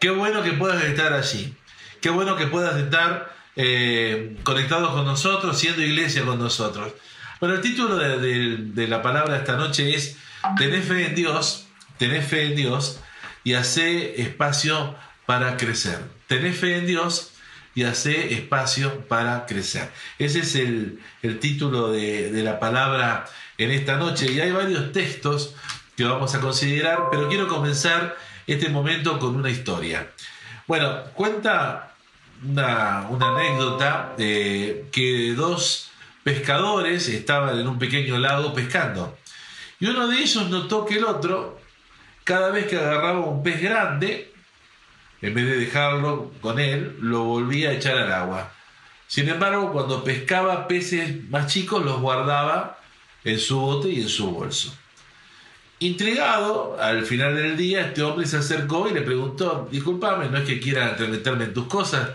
Qué bueno que puedas estar allí. Qué bueno que puedas estar eh, conectados con nosotros, siendo iglesia con nosotros. Bueno, el título de, la palabra esta noche es Tenés fe en Dios, tenés fe en Dios y hace espacio para crecer. Tenés fe en Dios y hace espacio para crecer. Ese es el, título de, de, la palabra en esta noche. Y hay varios textos que vamos a considerar, pero quiero comenzar este momento con una historia. Bueno, cuenta una, anécdota de que dos pescadores estaban en un pequeño lago pescando. Y uno de ellos notó que el otro, cada vez que agarraba un pez grande, en vez de dejarlo con él, lo volvía a echar al agua. Sin embargo, cuando pescaba peces más chicos, los guardaba en su bote y en su bolso. Intrigado, al final del día, este hombre se acercó y le preguntó, discúlpame, no es que quiera meterme en tus cosas,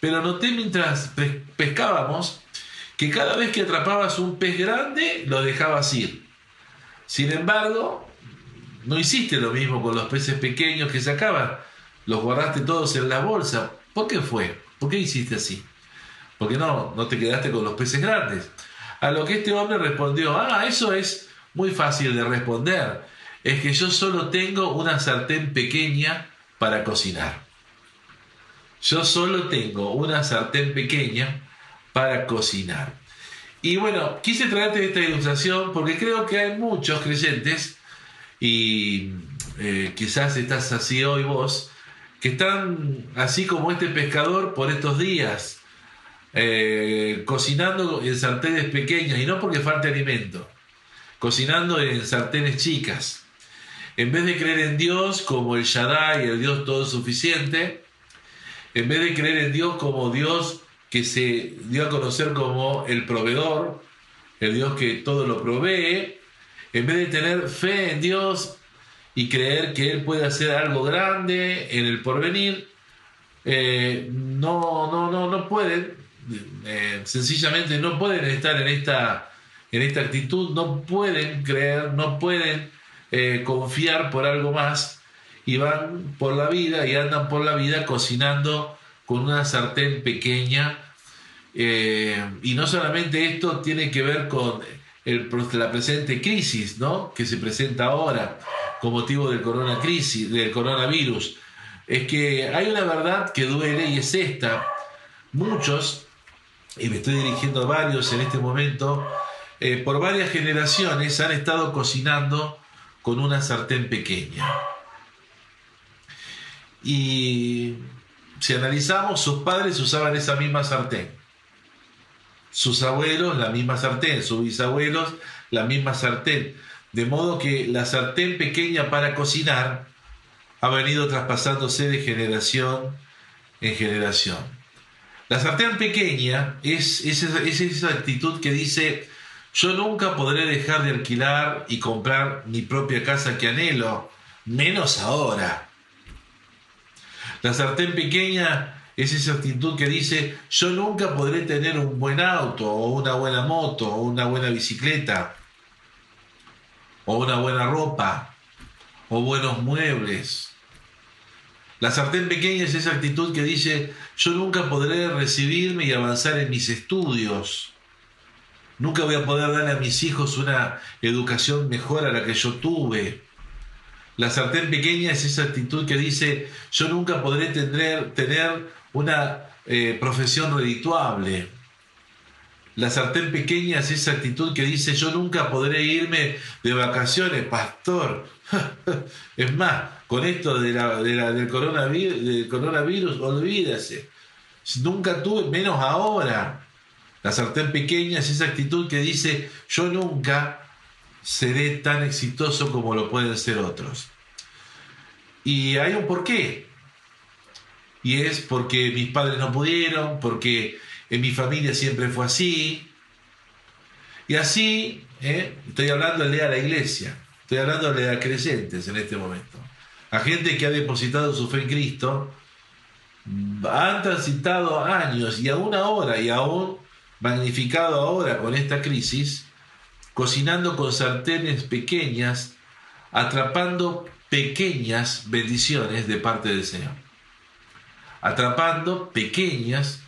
pero noté mientras pescábamos que cada vez que atrapabas un pez grande, lo dejabas ir. Sin embargo, no hiciste lo mismo con los peces pequeños que sacabas, los guardaste todos en la bolsa. ¿Por qué fue? ¿Por qué hiciste así? Porque no, no te quedaste con los peces grandes. A lo que este hombre respondió, ah, eso es muy fácil de responder. Es que yo solo tengo una sartén pequeña para cocinar. Yo solo tengo una sartén pequeña para cocinar. Y bueno, quise traerte esta ilustración porque creo que hay muchos creyentes, y eh, quizás estás así hoy vos, que están así como este pescador por estos días, eh, cocinando en sartenes pequeñas, y no porque falte alimento, cocinando en sartenes chicas. En vez de creer en Dios como el Shaddai, el Dios todo suficiente, en vez de creer en Dios como Dios que se dio a conocer como el proveedor, el Dios que todo lo provee, en vez de tener fe en Dios y creer que Él puede hacer algo grande en el porvenir, eh, no, no, no, no pueden, eh, sencillamente no pueden estar en esta en esta actitud no pueden creer, no pueden eh, confiar por algo más y van por la vida y andan por la vida cocinando con una sartén pequeña. Eh, y no solamente esto tiene que ver con la presente crisis ¿no? que se presenta ahora con motivo del, corona crisis, del coronavirus. Es que hay una verdad que duele y es esta. Muchos, y me estoy dirigiendo a varios en este momento, eh, por varias generaciones han estado cocinando con una sartén pequeña. Y si analizamos, sus padres usaban esa misma sartén. Sus abuelos la misma sartén, sus bisabuelos la misma sartén. De modo que la sartén pequeña para cocinar ha venido traspasándose de generación en generación. La sartén pequeña es, es esa actitud que dice, yo nunca podré dejar de alquilar y comprar mi propia casa que anhelo, menos ahora. La sartén pequeña es esa actitud que dice, yo nunca podré tener un buen auto o una buena moto o una buena bicicleta o una buena ropa o buenos muebles. La sartén pequeña es esa actitud que dice, yo nunca podré recibirme y avanzar en mis estudios Nunca voy a poder darle a mis hijos una educación mejor a la que yo tuve. La sartén pequeña es esa actitud que dice, yo nunca podré tener, tener una eh, profesión redituable. La sartén pequeña es esa actitud que dice, yo nunca podré irme de vacaciones, pastor. es más, con esto de del, coronavirus, del coronavirus, olvídase. Nunca tuve, menos ahora. La sartén pequeña es esa actitud que dice, yo nunca seré tan exitoso como lo pueden ser otros. Y hay un porqué. Y es porque mis padres no pudieron, porque en mi familia siempre fue así. Y así, ¿eh? estoy hablando de a la iglesia, estoy hablando de a creyentes en este momento. A gente que ha depositado su fe en Cristo, han transitado años y aún ahora y aún magnificado ahora con esta crisis, cocinando con sartenes pequeñas, atrapando pequeñas bendiciones de parte del Señor. atrapando pequeñas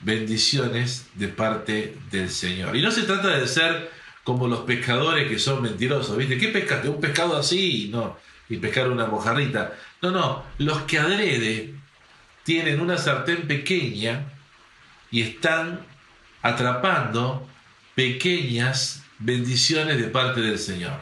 bendiciones de parte del Señor. Y no se trata de ser como los pescadores que son mentirosos, ¿viste? ¿Qué pescaste? Un pescado así, no, y pescar una mojarrita. No, no, los que adrede tienen una sartén pequeña y están atrapando pequeñas bendiciones de parte del Señor.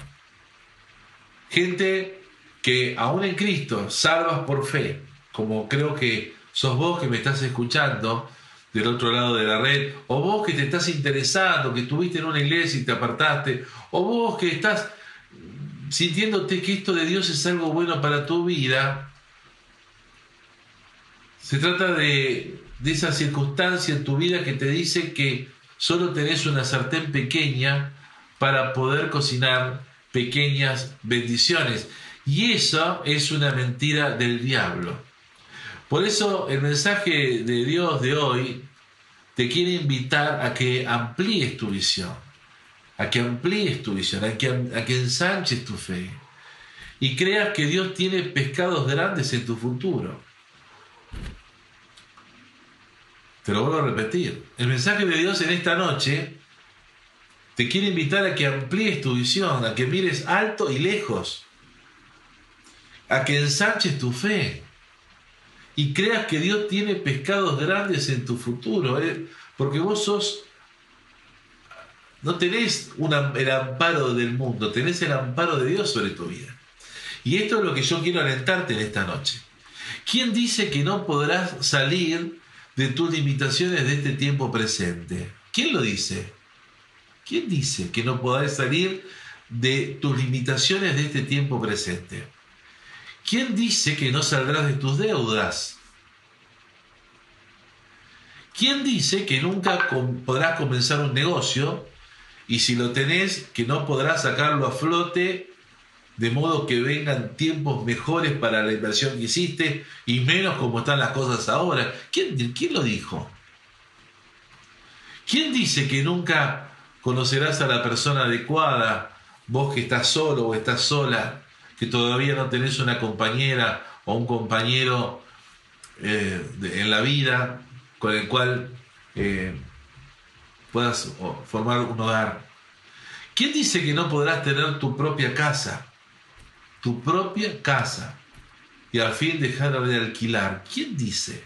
Gente que aún en Cristo salvas por fe, como creo que sos vos que me estás escuchando del otro lado de la red, o vos que te estás interesando, que estuviste en una iglesia y te apartaste, o vos que estás sintiéndote que esto de Dios es algo bueno para tu vida, se trata de, de esa circunstancia en tu vida que te dice que solo tenés una sartén pequeña para poder cocinar pequeñas bendiciones. Y eso es una mentira del diablo. Por eso el mensaje de Dios de hoy te quiere invitar a que amplíes tu visión, a que amplíes tu visión, a que, a que ensanches tu fe y creas que Dios tiene pescados grandes en tu futuro. Te lo vuelvo a repetir. El mensaje de Dios en esta noche te quiere invitar a que amplíes tu visión, a que mires alto y lejos a que ensanches tu fe y creas que Dios tiene pescados grandes en tu futuro, ¿eh? porque vos sos, no tenés el amparo del mundo, tenés el amparo de Dios sobre tu vida. Y esto es lo que yo quiero alentarte en esta noche. ¿Quién dice que no podrás salir de tus limitaciones de este tiempo presente? ¿Quién lo dice? ¿Quién dice que no podrás salir de tus limitaciones de este tiempo presente? ¿Quién dice que no saldrás de tus deudas? ¿Quién dice que nunca podrás comenzar un negocio y si lo tenés, que no podrás sacarlo a flote de modo que vengan tiempos mejores para la inversión que hiciste y menos como están las cosas ahora? ¿Quién, quién lo dijo? ¿Quién dice que nunca conocerás a la persona adecuada, vos que estás solo o estás sola? que todavía no tenés una compañera o un compañero eh, en la vida con el cual eh, puedas formar un hogar. ¿Quién dice que no podrás tener tu propia casa? Tu propia casa. Y al fin dejar de alquilar. ¿Quién dice?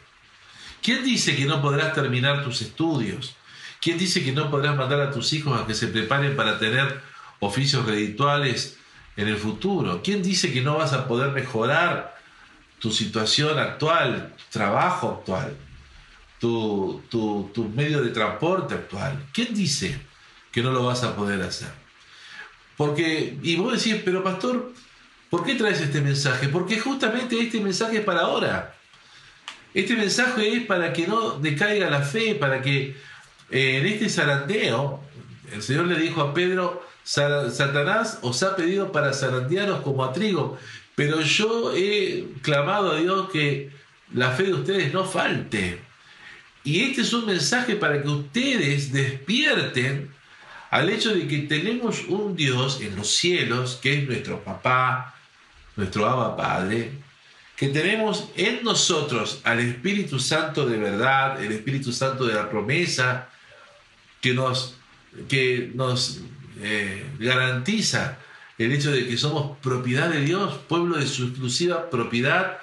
¿Quién dice que no podrás terminar tus estudios? ¿Quién dice que no podrás mandar a tus hijos a que se preparen para tener oficios redituales en el futuro. ¿Quién dice que no vas a poder mejorar tu situación actual, tu trabajo actual, tu, tu, medio de transporte actual? ¿Quién dice que no lo vas a poder hacer? Porque, y vos decís, pero pastor, ¿por qué traes este mensaje? Porque justamente este mensaje es para ahora. Este mensaje es para que no decaiga la fe, para que eh, en este zarandeo, el Señor le dijo a Pedro, Satanás os ha pedido para zarandearos como a trigo, pero yo he clamado a Dios que la fe de ustedes no falte. Y este es un mensaje para que ustedes despierten al hecho de que tenemos un Dios en los cielos, que es nuestro papá, nuestro Abba Padre, que tenemos en nosotros al Espíritu Santo de verdad, el Espíritu Santo de la promesa, que nos, que nos eh, garantiza el hecho de que somos propiedad de Dios, pueblo de su exclusiva propiedad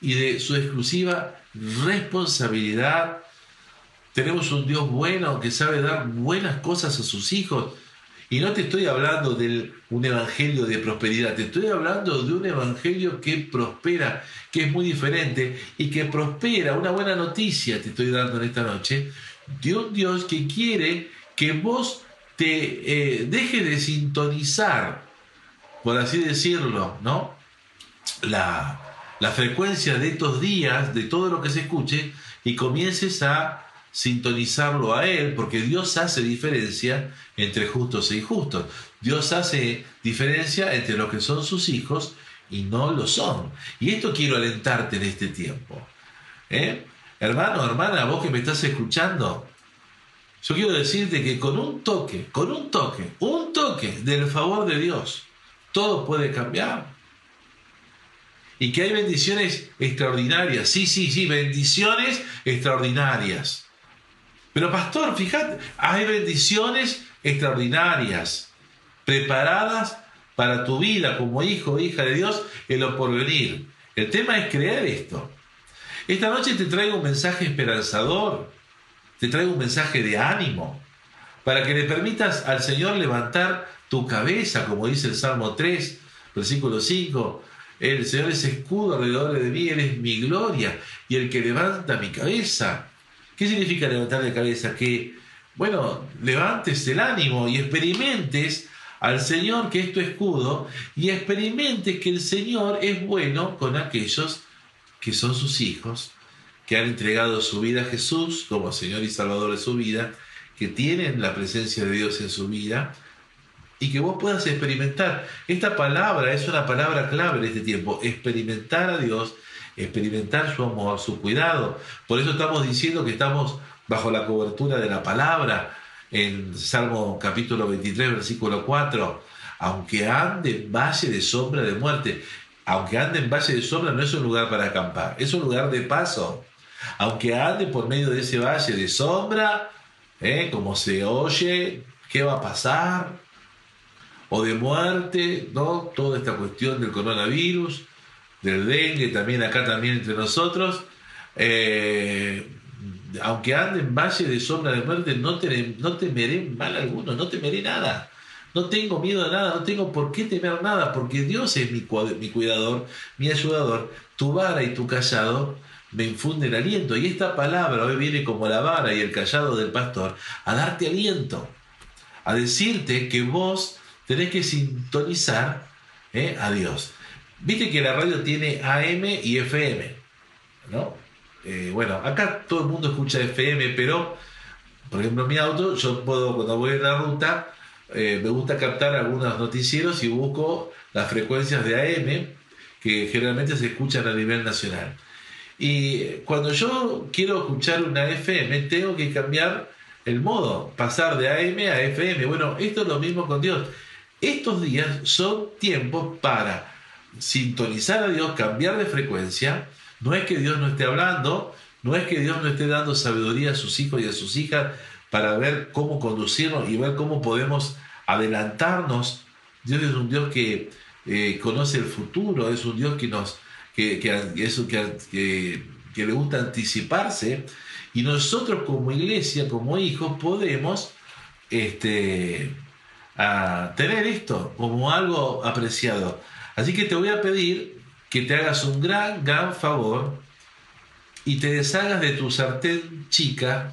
y de su exclusiva responsabilidad. Tenemos un Dios bueno que sabe dar buenas cosas a sus hijos. Y no te estoy hablando de un evangelio de prosperidad, te estoy hablando de un evangelio que prospera, que es muy diferente y que prospera. Una buena noticia te estoy dando en esta noche de un Dios que quiere que vos te eh, deje de sintonizar, por así decirlo, ¿no? La, la frecuencia de estos días, de todo lo que se escuche, y comiences a sintonizarlo a Él, porque Dios hace diferencia entre justos e injustos. Dios hace diferencia entre los que son sus hijos y no lo son. Y esto quiero alentarte en este tiempo. ¿eh? Hermano, hermana, vos que me estás escuchando, yo quiero decirte que con un toque, con un toque, un toque del favor de Dios, todo puede cambiar. y que hay bendiciones extraordinarias. Sí, sí, sí, bendiciones extraordinarias. Pero pastor, fíjate, hay bendiciones extraordinarias preparadas para tu vida como hijo o hija de Dios en lo porvenir. El tema es creer esto. Esta noche te traigo un mensaje esperanzador, te traigo un mensaje de ánimo, para que le permitas al Señor levantar tu cabeza, como dice el Salmo 3, versículo 5. El Señor es escudo alrededor de mí, Él es mi gloria y el que levanta mi cabeza. ¿Qué significa levantar la cabeza? Que, bueno, levantes el ánimo y experimentes al Señor que es tu escudo y experimentes que el Señor es bueno con aquellos que son sus hijos, que han entregado su vida a Jesús como Señor y Salvador de su vida, que tienen la presencia de Dios en su vida y que vos puedas experimentar. Esta palabra es una palabra clave en este tiempo, experimentar a Dios, experimentar su amor, su cuidado. Por eso estamos diciendo que estamos bajo la cobertura de la palabra en Salmo capítulo 23, versículo 4. Aunque ande en valle de sombra de muerte, aunque ande en valle de sombra no es un lugar para acampar, es un lugar de paso. Aunque ande por medio de ese valle de sombra, ¿eh? como se oye, ¿qué va a pasar? o de muerte, ¿no? Toda esta cuestión del coronavirus, del dengue, también acá también entre nosotros. Eh, aunque ande en valle de sombra de muerte, no, no temeré mal alguno, no temeré nada. No tengo miedo a nada, no tengo por qué temer nada, porque Dios es mi, mi cuidador, mi ayudador. Tu vara y tu callado me infunden aliento. Y esta palabra hoy viene como la vara y el callado del pastor a darte aliento, a decirte que vos tenés que sintonizar ¿eh? a Dios. Viste que la radio tiene AM y FM, ¿no? Eh, bueno, acá todo el mundo escucha FM, pero, por ejemplo, en mi auto, yo puedo, cuando voy en la ruta, eh, me gusta captar algunos noticieros y busco las frecuencias de AM que generalmente se escuchan a nivel nacional. Y cuando yo quiero escuchar una FM, tengo que cambiar el modo, pasar de AM a FM. Bueno, esto es lo mismo con Dios. Estos días son tiempos para sintonizar a Dios, cambiar de frecuencia. No es que Dios no esté hablando, no es que Dios no esté dando sabiduría a sus hijos y a sus hijas para ver cómo conducirnos y ver cómo podemos adelantarnos. Dios es un Dios que eh, conoce el futuro, es un Dios que nos que, que, que le gusta anticiparse y nosotros como iglesia, como hijos, podemos este, a tener esto como algo apreciado. Así que te voy a pedir que te hagas un gran, gran favor y te deshagas de tu sartén chica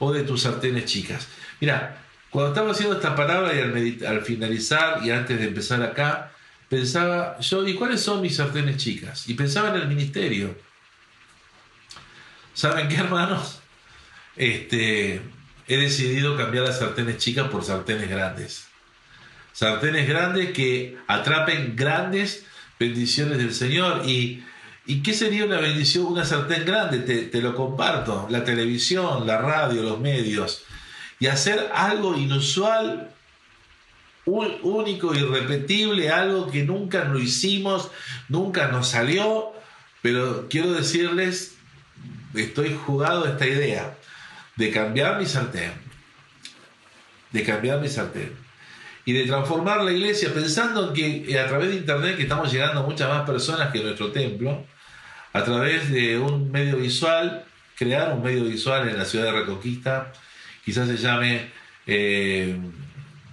o de tus sartenes chicas. Mira, cuando estaba haciendo esta palabra y al, finalizar y antes de empezar acá, pensaba yo, ¿y cuáles son mis sartenes chicas? Y pensaba en el ministerio. ¿Saben qué, hermanos? Este, he decidido cambiar las sartenes chicas por sartenes grandes. Sartenes grandes que atrapen grandes bendiciones del Señor. ¿Y, ¿y qué sería una bendición, una sartén grande? Te, te lo comparto. La televisión, la radio, los medios. Y hacer algo inusual único, irrepetible, algo que nunca lo hicimos, nunca nos salió, pero quiero decirles, estoy jugado a esta idea de cambiar mi sartén, de cambiar mi sartén y de transformar la iglesia pensando que eh, a través de internet que estamos llegando a muchas más personas que nuestro templo, a través de un medio visual, crear un medio visual en la ciudad de Reconquista, quizás se llame eh,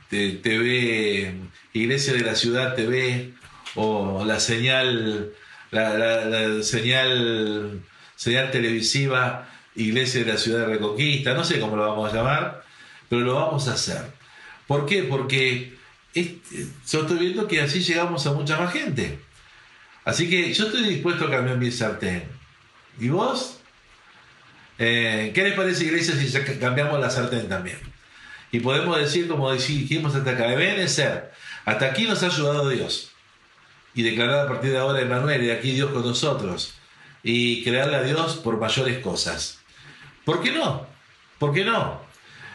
TV, Iglesia de la Ciudad TV, o la señal, la señal, señal televisiva Iglesia de la Ciudad de Reconquista, no sé cómo lo vamos a llamar, pero lo vamos a hacer. ¿Por qué? Porque yo estoy viendo que así llegamos a mucha más gente. Así que yo estoy dispuesto a cambiar mi sartén. ¿Y vos? Eh, ¿Qué les parece, iglesia, si cambiamos la sartén también? Y podemos decir, como dijimos hasta acá, ser, hasta aquí nos ha ayudado Dios. Y declarar a partir de ahora Emanuel, y aquí Dios con nosotros. Y crearle a Dios por mayores cosas. ¿Por qué no? ¿Por qué no?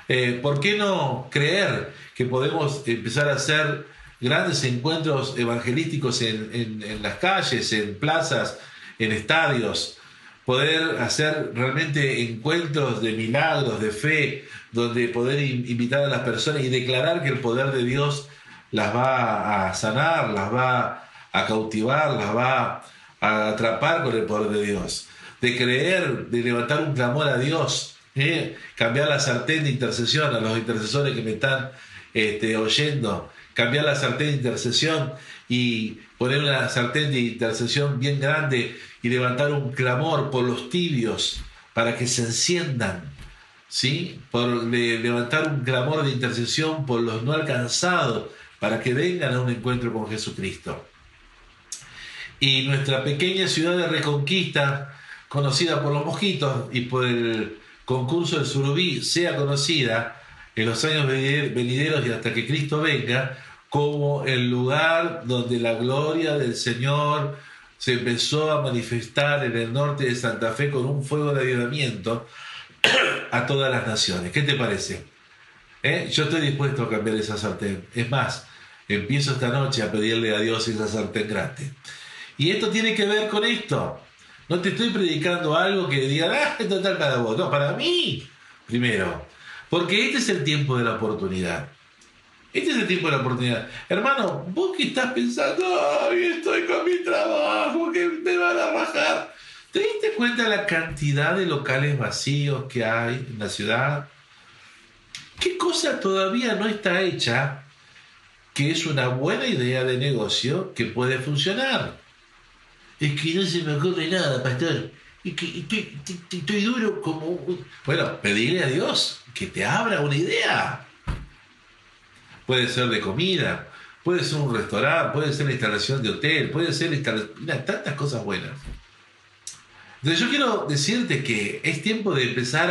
Eh, ¿Por qué no creer que podemos empezar a hacer grandes encuentros evangelísticos en, las calles, en plazas, en estadios, poder hacer realmente encuentros de milagros, de fe, donde poder invitar a las personas y declarar que el poder de Dios las va a sanar, las va a cautivar, las va a atrapar con el poder de Dios, de creer, de levantar un clamor a Dios, cambiar la sartén de intercesión a los intercesores que me están este, oyendo, cambiar la sartén de intercesión y poner una sartén de intercesión bien grande y levantar un clamor por los tibios para que se enciendan, ¿sí? Por levantar un clamor de intercesión por los no alcanzados para que vengan a un encuentro con Jesucristo. Y nuestra pequeña ciudad de Reconquista, conocida por los mosquitos y por el concurso del Surubí, sea conocida en los años venideros y hasta que Cristo venga, como el lugar donde la gloria del Señor se empezó a manifestar en el norte de Santa Fe con un fuego de avivamiento a todas las naciones. ¿Qué te parece? ¿Eh? Yo estoy dispuesto a cambiar esa sartén. Es más, empiezo esta noche a pedirle a Dios esa sartén grande. Y esto tiene que ver con esto. No te estoy predicando algo que diga, ah, total para vos. No, para mí, primero. Porque este es el tiempo de la oportunidad. Este es el tiempo de la oportunidad. Hermano, vos que estás pensando, estoy con mi trabajo, que me van a bajar. ¿Te diste cuenta de la cantidad de locales vacíos que hay en la ciudad? ¿Qué cosa todavía no está hecha que es una buena idea de negocio que puede funcionar? Es que no se me ocurre nada, pastor. Y que estoy duro como... Bueno, pedirle a Dios que te abra una idea puede ser de comida, puede ser un restaurante, puede ser la instalación de hotel, puede ser la tantas cosas buenas. Entonces yo quiero decirte que es tiempo de empezar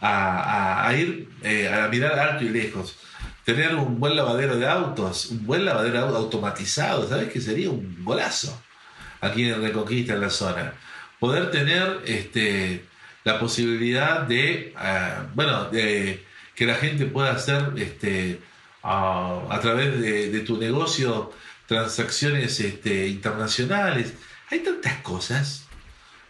a, ir eh, a mirar alto y lejos. Tener un buen lavadero de autos, un buen lavadero automatizado, ¿sabes qué sería un golazo aquí en Reconquista, en la zona? Poder tener este, la posibilidad de, ah, bueno, de que la gente pueda hacer este, a, través de, tu negocio transacciones este, internacionales. Hay tantas cosas.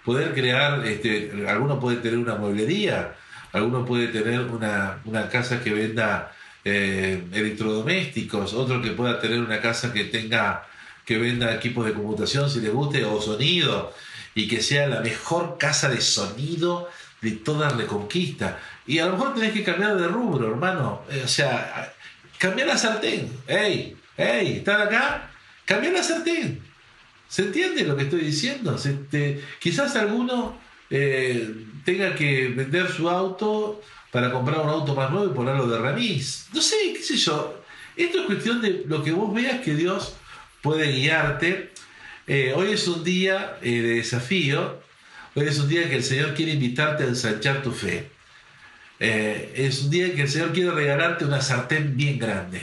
Poder crear, este, alguno puede tener una mueblería, alguno puede tener una, casa que venda eh, electrodomésticos, otro que pueda tener una casa que tenga que venda equipos de computación si le guste o sonido y que sea la mejor casa de sonido de toda Reconquista. Y a lo mejor tenés que cambiar de rubro, hermano. Eh, o sea, Cambia la sartén. ¡Ey! ¡Ey! ¿Están acá? Cambia la sartén. ¿Se entiende lo que estoy diciendo? quizás alguno eh, tenga que vender su auto para comprar un auto más nuevo y ponerlo de remis. No sé, qué sé yo. Esto es cuestión de lo que vos veas que Dios puede guiarte. Eh, hoy es un día eh, de desafío. Hoy es un día que el Señor quiere invitarte a ensanchar tu fe. Eh, es un día que el Señor quiere regalarte una sartén bien grande,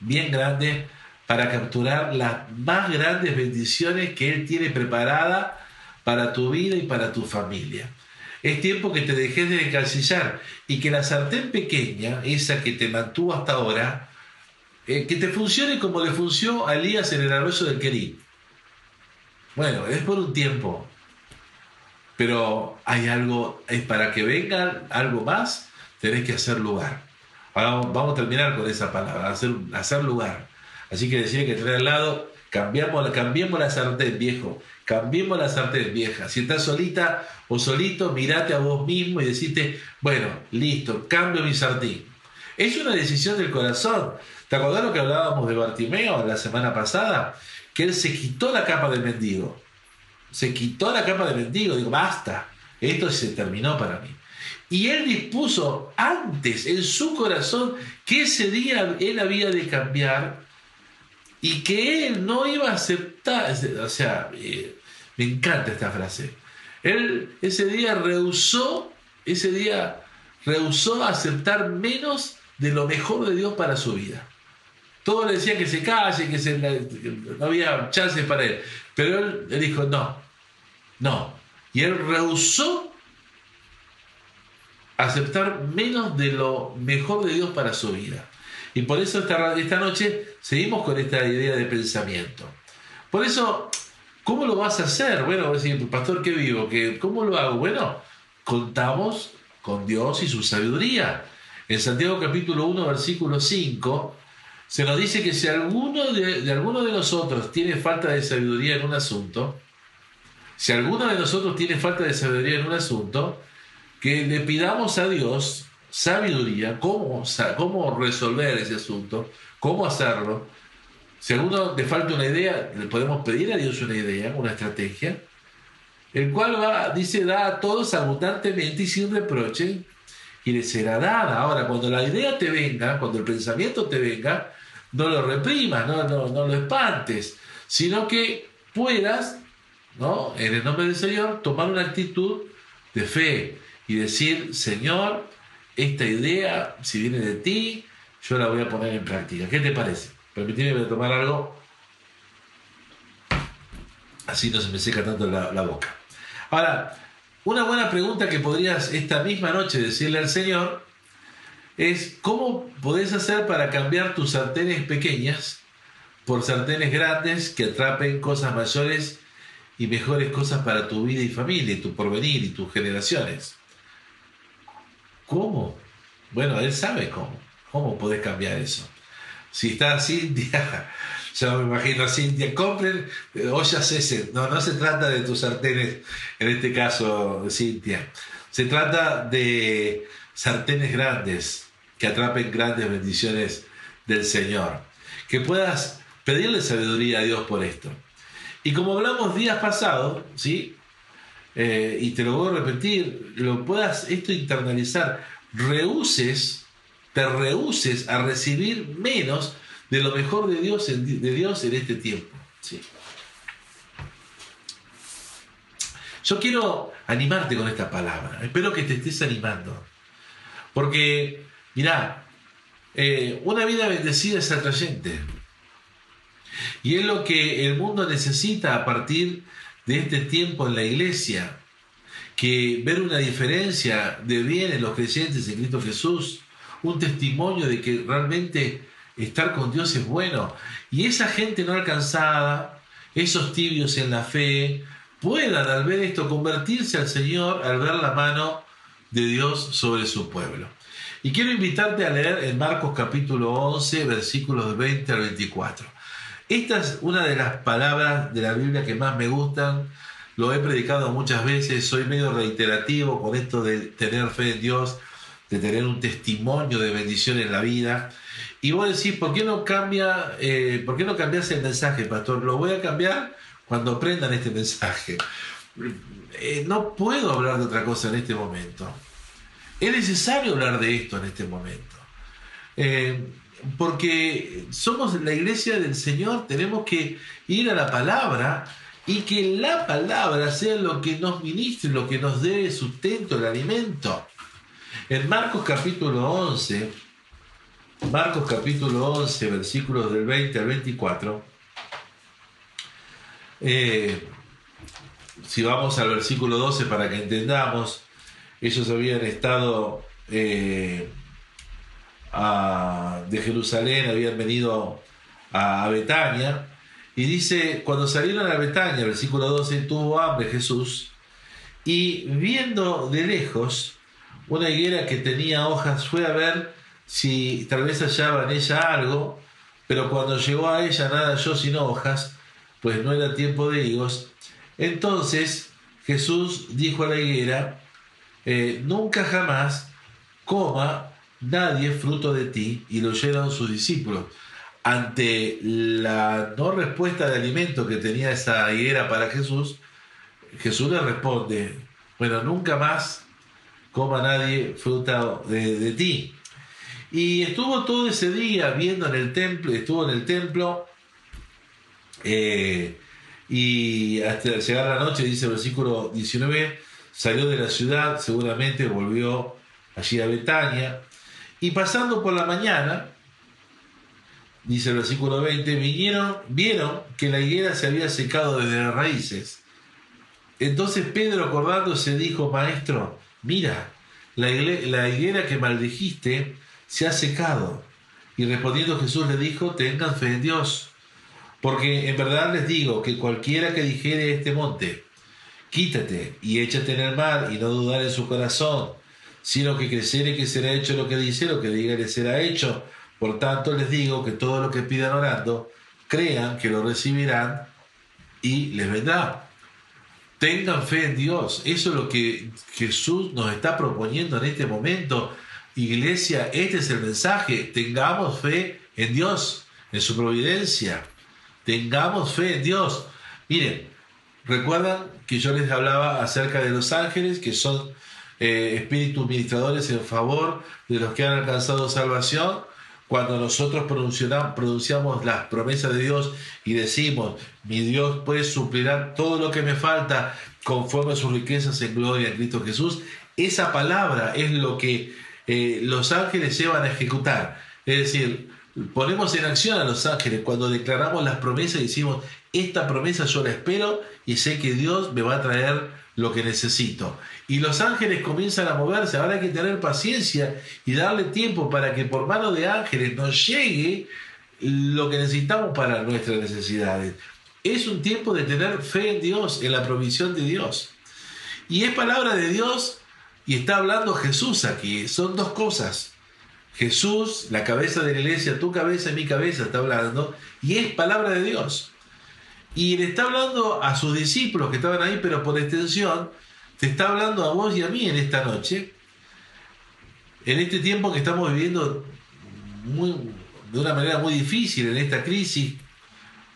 bien grande para capturar las más grandes bendiciones que Él tiene preparada para tu vida y para tu familia. Es tiempo que te dejes de descansar y que la sartén pequeña, esa que te mantuvo hasta ahora, eh, que te funcione como le funcionó a Elías en el arroyo del Querí. Bueno, es por un tiempo, pero hay algo, es para que venga algo más, tenés que hacer lugar. Ahora vamos a terminar con esa palabra, hacer, hacer lugar. Así que decir que tener al lado, cambiamos, cambiemos la sartén, viejo, cambiemos la sartén, vieja. Si estás solita o solito, mirate a vos mismo y decirte, bueno, listo, cambio mi sartén. Es una decisión del corazón. ¿Te acordás lo que hablábamos de Bartimeo la semana pasada? Que él se quitó la capa de mendigo se quitó la capa de mendigo, digo, basta, esto se terminó para mí. Y él dispuso antes en su corazón que ese día él había de cambiar y que él no iba a aceptar, o sea, eh, me encanta esta frase. Él ese día rehusó, ese día rehusó aceptar menos de lo mejor de Dios para su vida. Todos le decían que se calle, que, no había chances para él. Pero él dijo, no, no. Y él rehusó aceptar menos de lo mejor de Dios para su vida. Y por eso esta, esta noche seguimos con esta idea de pensamiento. Por eso, ¿cómo lo vas a hacer? Bueno, decir, pastor, ¿qué vivo? ¿Qué, ¿Cómo lo hago? Bueno, contamos con Dios y su sabiduría. En Santiago capítulo 1, versículo 5, se nos dice que si alguno de, alguno de nosotros tiene falta de sabiduría en un asunto, si alguno de nosotros tiene falta de sabiduría en un asunto, que le pidamos a Dios sabiduría, cómo, cómo resolver ese asunto, cómo hacerlo. Si a alguno le falta una idea, le podemos pedir a Dios una idea, una estrategia, el cual va, dice, da a todos abundantemente y sin reproche, y le será dada. Ahora, cuando la idea te venga, cuando el pensamiento te venga, no lo reprimas, no, lo espantes, sino que puedas, ¿no? en el nombre del Señor, tomar una actitud de fe y decir, Señor, esta idea, si viene de ti, yo la voy a poner en práctica. ¿Qué te parece? Permíteme tomar algo. Así no se me seca tanto la, la boca. Ahora, una buena pregunta que podrías esta misma noche decirle al Señor es cómo podés hacer para cambiar tus sartenes pequeñas por sartenes grandes que atrapen cosas mayores y mejores cosas para tu vida y familia, y tu porvenir y tus generaciones. ¿Cómo? Bueno, él sabe cómo. ¿Cómo podés cambiar eso? Si está Cintia, yo me imagino Cintia, compren ollas ese. No, no se trata de tus sartenes, en este caso, Cintia. Se trata de sartenes grandes que atrapen grandes bendiciones del Señor. Que puedas pedirle sabiduría a Dios por esto. Y como hablamos días pasados, ¿sí? Eh, y te lo voy a repetir, lo puedas esto internalizar, rehuses, te rehuses a recibir menos de lo mejor de Dios en, de Dios en este tiempo. ¿sí? Yo quiero animarte con esta palabra, espero que te estés animando, porque, mirá, eh, una vida bendecida es atrayente. Y es lo que el mundo necesita a partir de este tiempo en la iglesia, que ver una diferencia de bien en los creyentes en Cristo Jesús, un testimonio de que realmente estar con Dios es bueno, y esa gente no alcanzada, esos tibios en la fe, puedan al ver esto convertirse al Señor al ver la mano de Dios sobre su pueblo. Y quiero invitarte a leer en Marcos capítulo 11, versículos 20 al 24. Esta es una de las palabras de la Biblia que más me gustan. Lo he predicado muchas veces, soy medio reiterativo con esto de tener fe en Dios, de tener un testimonio de bendición en la vida. Y vos decís, ¿por qué no cambia, eh, por qué no cambias el mensaje, pastor? Lo voy a cambiar cuando aprendan este mensaje. Eh, no puedo hablar de otra cosa en este momento. Es necesario hablar de esto en este momento. Eh, porque somos la iglesia del Señor, tenemos que ir a la palabra y que la palabra sea lo que nos ministre, lo que nos dé sustento, el alimento. En Marcos capítulo 11, Marcos capítulo 11, versículos del 20 al 24, eh, si vamos al versículo 12 para que entendamos, ellos habían estado... Eh, de Jerusalén, habían venido a, Betania. Y dice, cuando salieron a Betania, versículo 12, tuvo hambre Jesús, y viendo de lejos una higuera que tenía hojas, fue a ver si tal vez hallaba en ella algo, pero cuando llegó a ella nada halló sino hojas, pues no era tiempo de higos. Entonces Jesús dijo a la higuera, eh, nunca jamás coma nadie fruto de ti, y lo oyeron sus discípulos. Ante la no respuesta de alimento que tenía esa higuera para Jesús, Jesús le responde, bueno, nunca más coma nadie fruta de, ti. Y estuvo todo ese día viendo en el templo, estuvo en el templo, eh, y hasta llegar la noche, dice el versículo 19, salió de la ciudad, seguramente volvió allí a Betania, y pasando por la mañana, dice el versículo 20, vinieron, vieron que la higuera se había secado desde las raíces. Entonces Pedro acordándose dijo, maestro, mira, la higuera que maldijiste se ha secado. Y respondiendo Jesús le dijo, tengan fe en Dios. Porque en verdad les digo que cualquiera que dijere este monte, quítate y échate en el mar y no dudar en su corazón, sino que creciere que será hecho lo que dice, lo que diga le será hecho. Por tanto les digo que todo lo que pidan orando, crean que lo recibirán y les vendrá. Tengan fe en Dios. Eso es lo que Jesús nos está proponiendo en este momento. Iglesia, este es el mensaje. Tengamos fe en Dios, en su providencia. Tengamos fe en Dios. Miren, recuerdan que yo les hablaba acerca de los ángeles, que son eh, espíritus ministradores en favor de los que han alcanzado salvación. Cuando nosotros pronunciamos las promesas de Dios y decimos, mi Dios puede suplirá todo lo que me falta conforme a sus riquezas en gloria en Cristo Jesús, esa palabra es lo que eh, los ángeles llevan a ejecutar. Es decir, ponemos en acción a los ángeles cuando declaramos las promesas y decimos, esta promesa yo la espero y sé que Dios me va a traer lo que necesito. Y los ángeles comienzan a moverse, ahora hay que tener paciencia y darle tiempo para que por mano de ángeles nos llegue lo que necesitamos para nuestras necesidades. Es un tiempo de tener fe en Dios, en la provisión de Dios. Y es palabra de Dios y está hablando Jesús aquí. Son dos cosas. Jesús, la cabeza de la iglesia, tu cabeza y mi cabeza está hablando, y es palabra de Dios. Y le está hablando a sus discípulos que estaban ahí, pero por extensión, te está hablando a vos y a mí en esta noche, en este tiempo que estamos viviendo de una manera muy difícil, en esta crisis,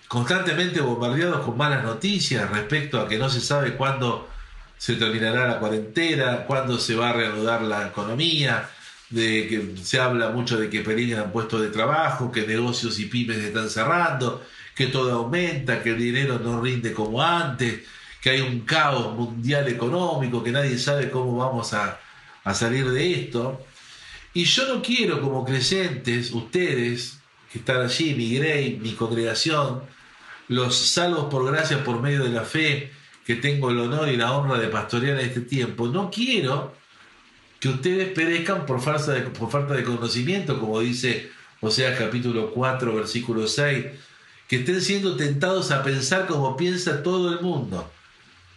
constantemente bombardeados con malas noticias respecto a que no se sabe cuándo se terminará la cuarentena, cuándo se va a reanudar la economía, de que se habla mucho de que peligran puestos de trabajo, que negocios y pymes están cerrando, que todo aumenta, que el dinero no rinde como antes, que hay un caos mundial económico, que nadie sabe cómo vamos a, salir de esto. Y yo no quiero como creyentes, ustedes que están allí, mi grey, mi congregación, los salvos por gracia por medio de la fe, que tengo el honor y la honra de pastorear en este tiempo, no quiero que ustedes perezcan por falta de, por falta de conocimiento, como dice Oseas capítulo 4, versículo 6, que estén siendo tentados a pensar como piensa todo el mundo,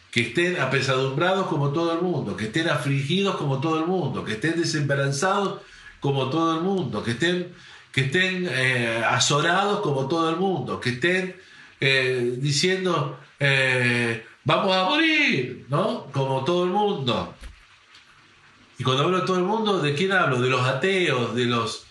que estén apesadumbrados como todo el mundo, que estén afligidos como todo el mundo, que estén desesperanzados como todo el mundo, que estén, que estén eh, azorados como todo el mundo, que estén eh, diciendo eh, vamos a morir, ¿no? Como todo el mundo. Y cuando hablo de todo el mundo, ¿de quién hablo? De los ateos, de los,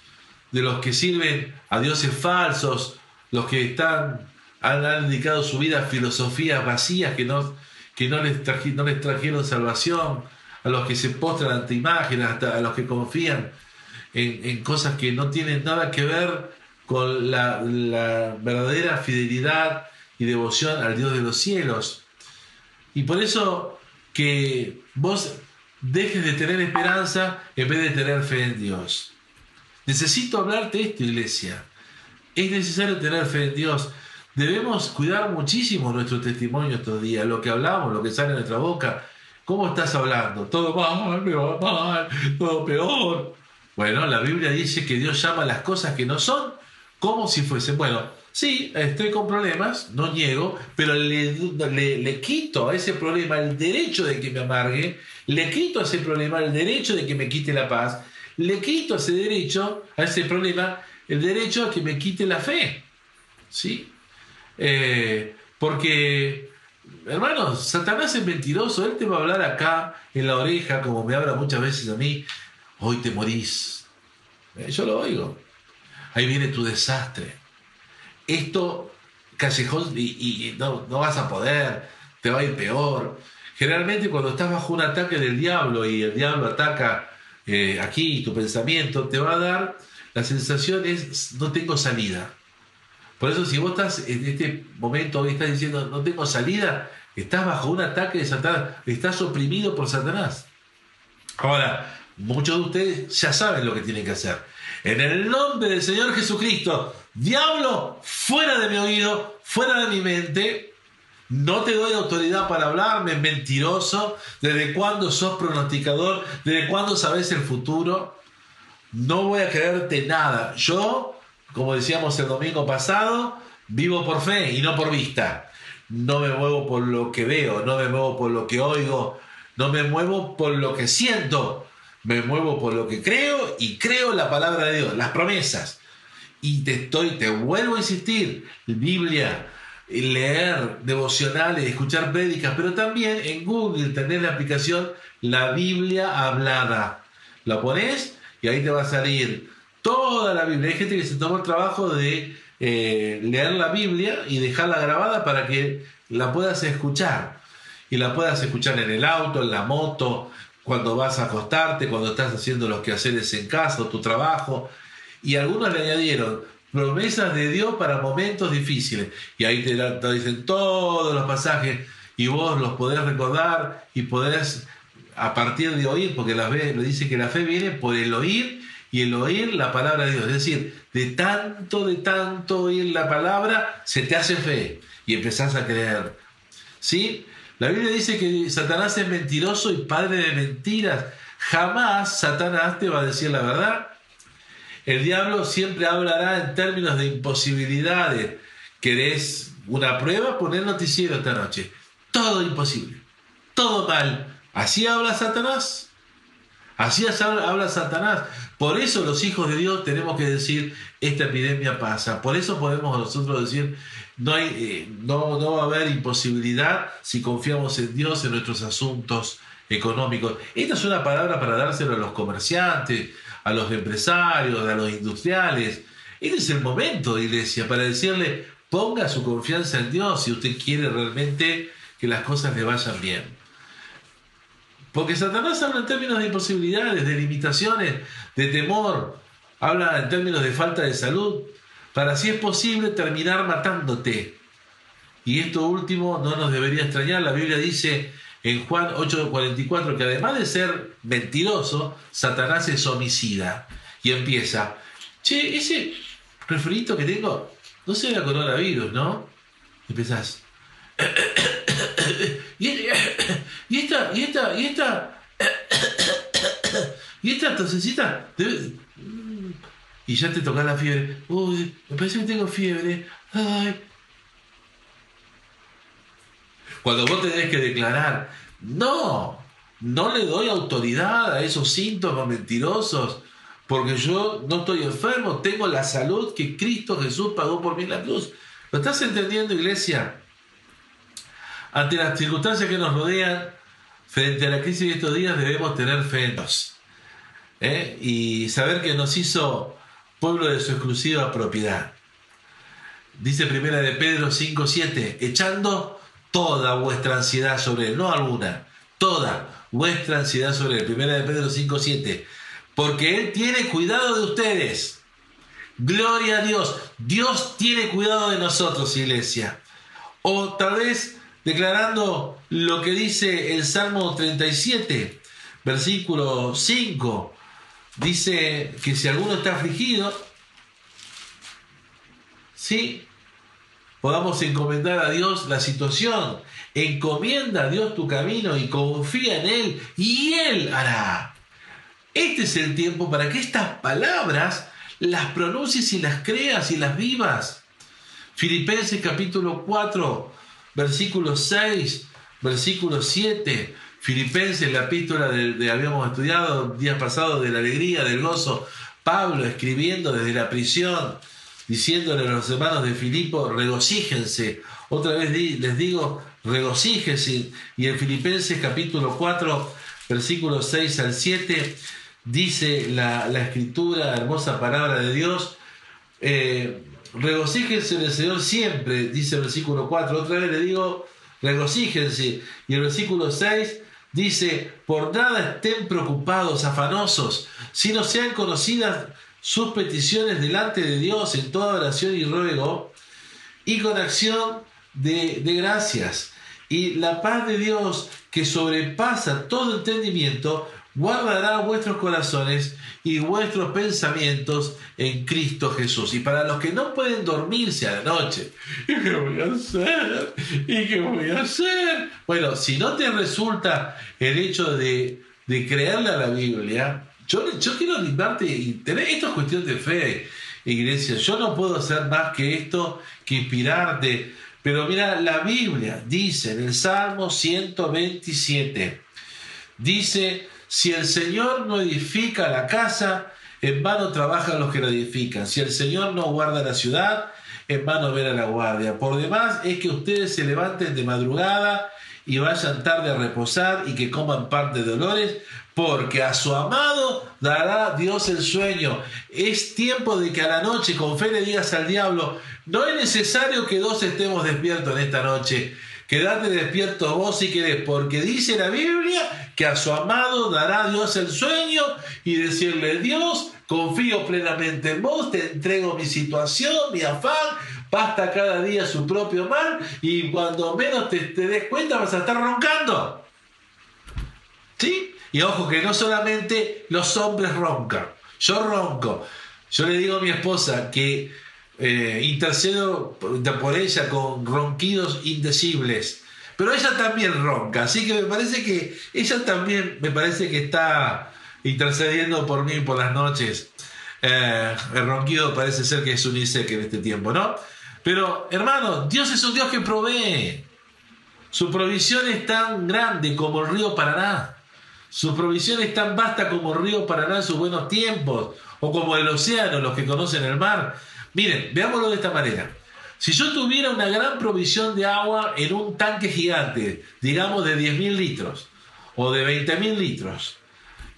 de los que sirven a dioses falsos, los que están, han, dedicado su vida a filosofías vacías que no, que no les, les trajeron salvación, a los que se postran ante imágenes, hasta a los que confían en, cosas que no tienen nada que ver con la verdadera fidelidad y devoción al Dios de los cielos. Y por eso que vos dejes de tener esperanza en vez de tener fe en Dios. Necesito hablarte esto, iglesia. Es necesario tener fe en Dios. Debemos cuidar muchísimo nuestro testimonio estos días, lo que hablamos, lo que sale de nuestra boca. ¿Cómo estás hablando? Todo mal, peor, mal, todo peor. Bueno, la Biblia dice que Dios llama las cosas que no son como si fuesen. Bueno, sí, estoy con problemas, no niego, pero le, le, quito a ese problema el derecho de que me amargue, le quito a ese problema el derecho de que me quite la paz, le quito a ese derecho, a ese problema, el derecho a que me quite la fe. ¿Sí? Eh, porque, hermanos, Satanás es mentiroso, él te va a hablar acá en la oreja, como me habla muchas veces a mí, hoy te morís. Eh, yo lo oigo. Ahí viene tu desastre. Esto, callejón, y, no, vas a poder, te va a ir peor. Generalmente cuando estás bajo un ataque del diablo y el diablo ataca eh, aquí tu pensamiento, te va a dar la sensación es no tengo salida. Por eso si vos estás en este momento hoy estás diciendo no tengo salida, estás bajo un ataque de Satanás, estás oprimido por Satanás. Ahora, muchos de ustedes ya saben lo que tienen que hacer. En el nombre del Señor Jesucristo, diablo, fuera de mi oído, fuera de mi mente, no te doy autoridad para hablarme, mentiroso. ¿Desde cuándo sos pronosticador? ¿Desde cuándo sabes el futuro? No voy a creerte nada. Yo como decíamos el domingo pasado, vivo por fe y no por vista. No me muevo por lo que veo, no me muevo por lo que oigo, no me muevo por lo que siento, me muevo por lo que creo y creo la palabra de Dios, las promesas. Y te estoy, te vuelvo a insistir, Biblia, leer devocionales, escuchar prédicas, pero también en Google tener la aplicación La Biblia Hablada. La pones y ahí te va a salir toda la Biblia. Hay gente que se tomó el trabajo de eh, leer la Biblia y dejarla grabada para que la puedas escuchar. Y la puedas escuchar en el auto, en la moto, cuando vas a acostarte, cuando estás haciendo los quehaceres en casa, tu trabajo. Y algunos le añadieron promesas de Dios para momentos difíciles. Y ahí te, te dicen todos los pasajes y vos los podés recordar y podés a partir de oír, porque la fe, le dice que la fe viene por el oír y el oír la palabra de Dios. Es decir, de tanto, de tanto oír la palabra, se te hace fe y empezás a creer. ¿Sí? La Biblia dice que Satanás es mentiroso y padre de mentiras. Jamás Satanás te va a decir la verdad. El diablo siempre hablará en términos de imposibilidades. ¿Querés una prueba? Poner noticiero esta noche. Todo imposible. Todo mal. Así habla Satanás. Así habla Satanás. Por eso los hijos de Dios tenemos que decir, esta epidemia pasa. Por eso podemos nosotros decir, no, hay, eh, no, no va a haber imposibilidad si confiamos en Dios en nuestros asuntos económicos. Esta es una palabra para dárselo a los comerciantes, a los empresarios, a los industriales. Este es el momento, iglesia, para decirle, ponga su confianza en Dios si usted quiere realmente que las cosas le vayan bien. Porque Satanás habla en términos de imposibilidades, de limitaciones, de temor, habla en términos de falta de salud, para si es posible terminar matándote. Y esto último no nos debería extrañar. La Biblia dice en Juan 8:44 que además de ser mentiroso, Satanás es homicida. Y empieza, che, ese refrito que tengo, no será coronavirus, ¿no? Y empezás, y, esta, y esta, y esta, y esta tosecita, y ya te toca la fiebre. Uy, me parece que tengo fiebre. Ay. Cuando vos tenés que declarar, no, no le doy autoridad a esos síntomas mentirosos, porque yo no estoy enfermo, tengo la salud que Cristo Jesús pagó por mí en la cruz. ¿Lo estás entendiendo, iglesia? Ante las circunstancias que nos rodean, frente a la crisis de estos días, debemos tener fe en Dios. ¿eh? Y saber que nos hizo pueblo de su exclusiva propiedad. Dice primera de Pedro 5.7, echando toda vuestra ansiedad sobre él, no alguna, toda vuestra ansiedad sobre él. Primera de Pedro 5.7, porque él tiene cuidado de ustedes. Gloria a Dios. Dios tiene cuidado de nosotros, iglesia. O tal vez declarando lo que dice el Salmo 37, versículo 5. Dice que si alguno está afligido, sí, podamos encomendar a Dios la situación. Encomienda a Dios tu camino y confía en Él y Él hará. Este es el tiempo para que estas palabras las pronuncies y las creas y las vivas. Filipenses capítulo 4, versículo 6, versículo 7, Filipenses, la epístola de, habíamos estudiado días pasados de la alegría, del gozo, Pablo escribiendo desde la prisión, diciéndole a los hermanos de Filipo, regocíjense. Otra vez les digo, regocíjense. Y en Filipenses capítulo 4, versículos 6 al 7, dice la, escritura, hermosa palabra de Dios, eh, regocíjense en el Señor siempre, dice el versículo 4. Otra vez le digo, regocíjense. Y el versículo 6 dice, por nada estén preocupados, afanosos, sino sean conocidas sus peticiones delante de Dios en toda oración y ruego, y con acción de, de gracias. Y la paz de Dios, que sobrepasa todo entendimiento, guardará vuestros corazones y vuestros pensamientos en Cristo Jesús. Y para los que no pueden dormirse a la noche, ¿y qué voy a hacer? ¿Y qué voy a hacer? Bueno, si no te resulta el hecho de, de creerle a la Biblia, yo, yo quiero animarte y tener, esto es cuestión de fe. iglesia, yo no puedo hacer más que esto, que inspirarte. Pero mira, la Biblia dice en el Salmo 127, dice, si el Señor no edifica la casa, en vano trabajan los que la edifican. Si el Señor no guarda la ciudad, en vano ver a la guardia. Por demás es que ustedes se levanten de madrugada y vayan tarde a reposar y que coman pan de dolores, porque a su amado dará Dios el sueño. Es tiempo de que a la noche con fe le digas al diablo, no es necesario que dos estemos despiertos en esta noche. Quedate despierto vos si querés, porque dice la Biblia que a su amado dará Dios el sueño y decirle, Dios, confío plenamente en vos, te entrego mi situación, mi afán, basta cada día su propio mal y cuando menos te, te des cuenta vas a estar roncando. ¿Sí? Y ojo que no solamente los hombres roncan, yo ronco. Yo le digo a mi esposa que eh, intercedo por ella con ronquidos indecibles. Pero ella también ronca, así que me parece que ella también me parece que está intercediendo por mí por las noches. Eh, el ronquido parece ser que es un que en este tiempo, ¿no? Pero, hermano, Dios es un Dios que provee. Su provisión es tan grande como el río Paraná. Su provisión es tan vasta como el río Paraná en sus buenos tiempos, o como el océano, los que conocen el mar. Miren, veámoslo de esta manera. Si yo tuviera una gran provisión de agua en un tanque gigante, digamos de 10.000 litros o de 20.000 litros,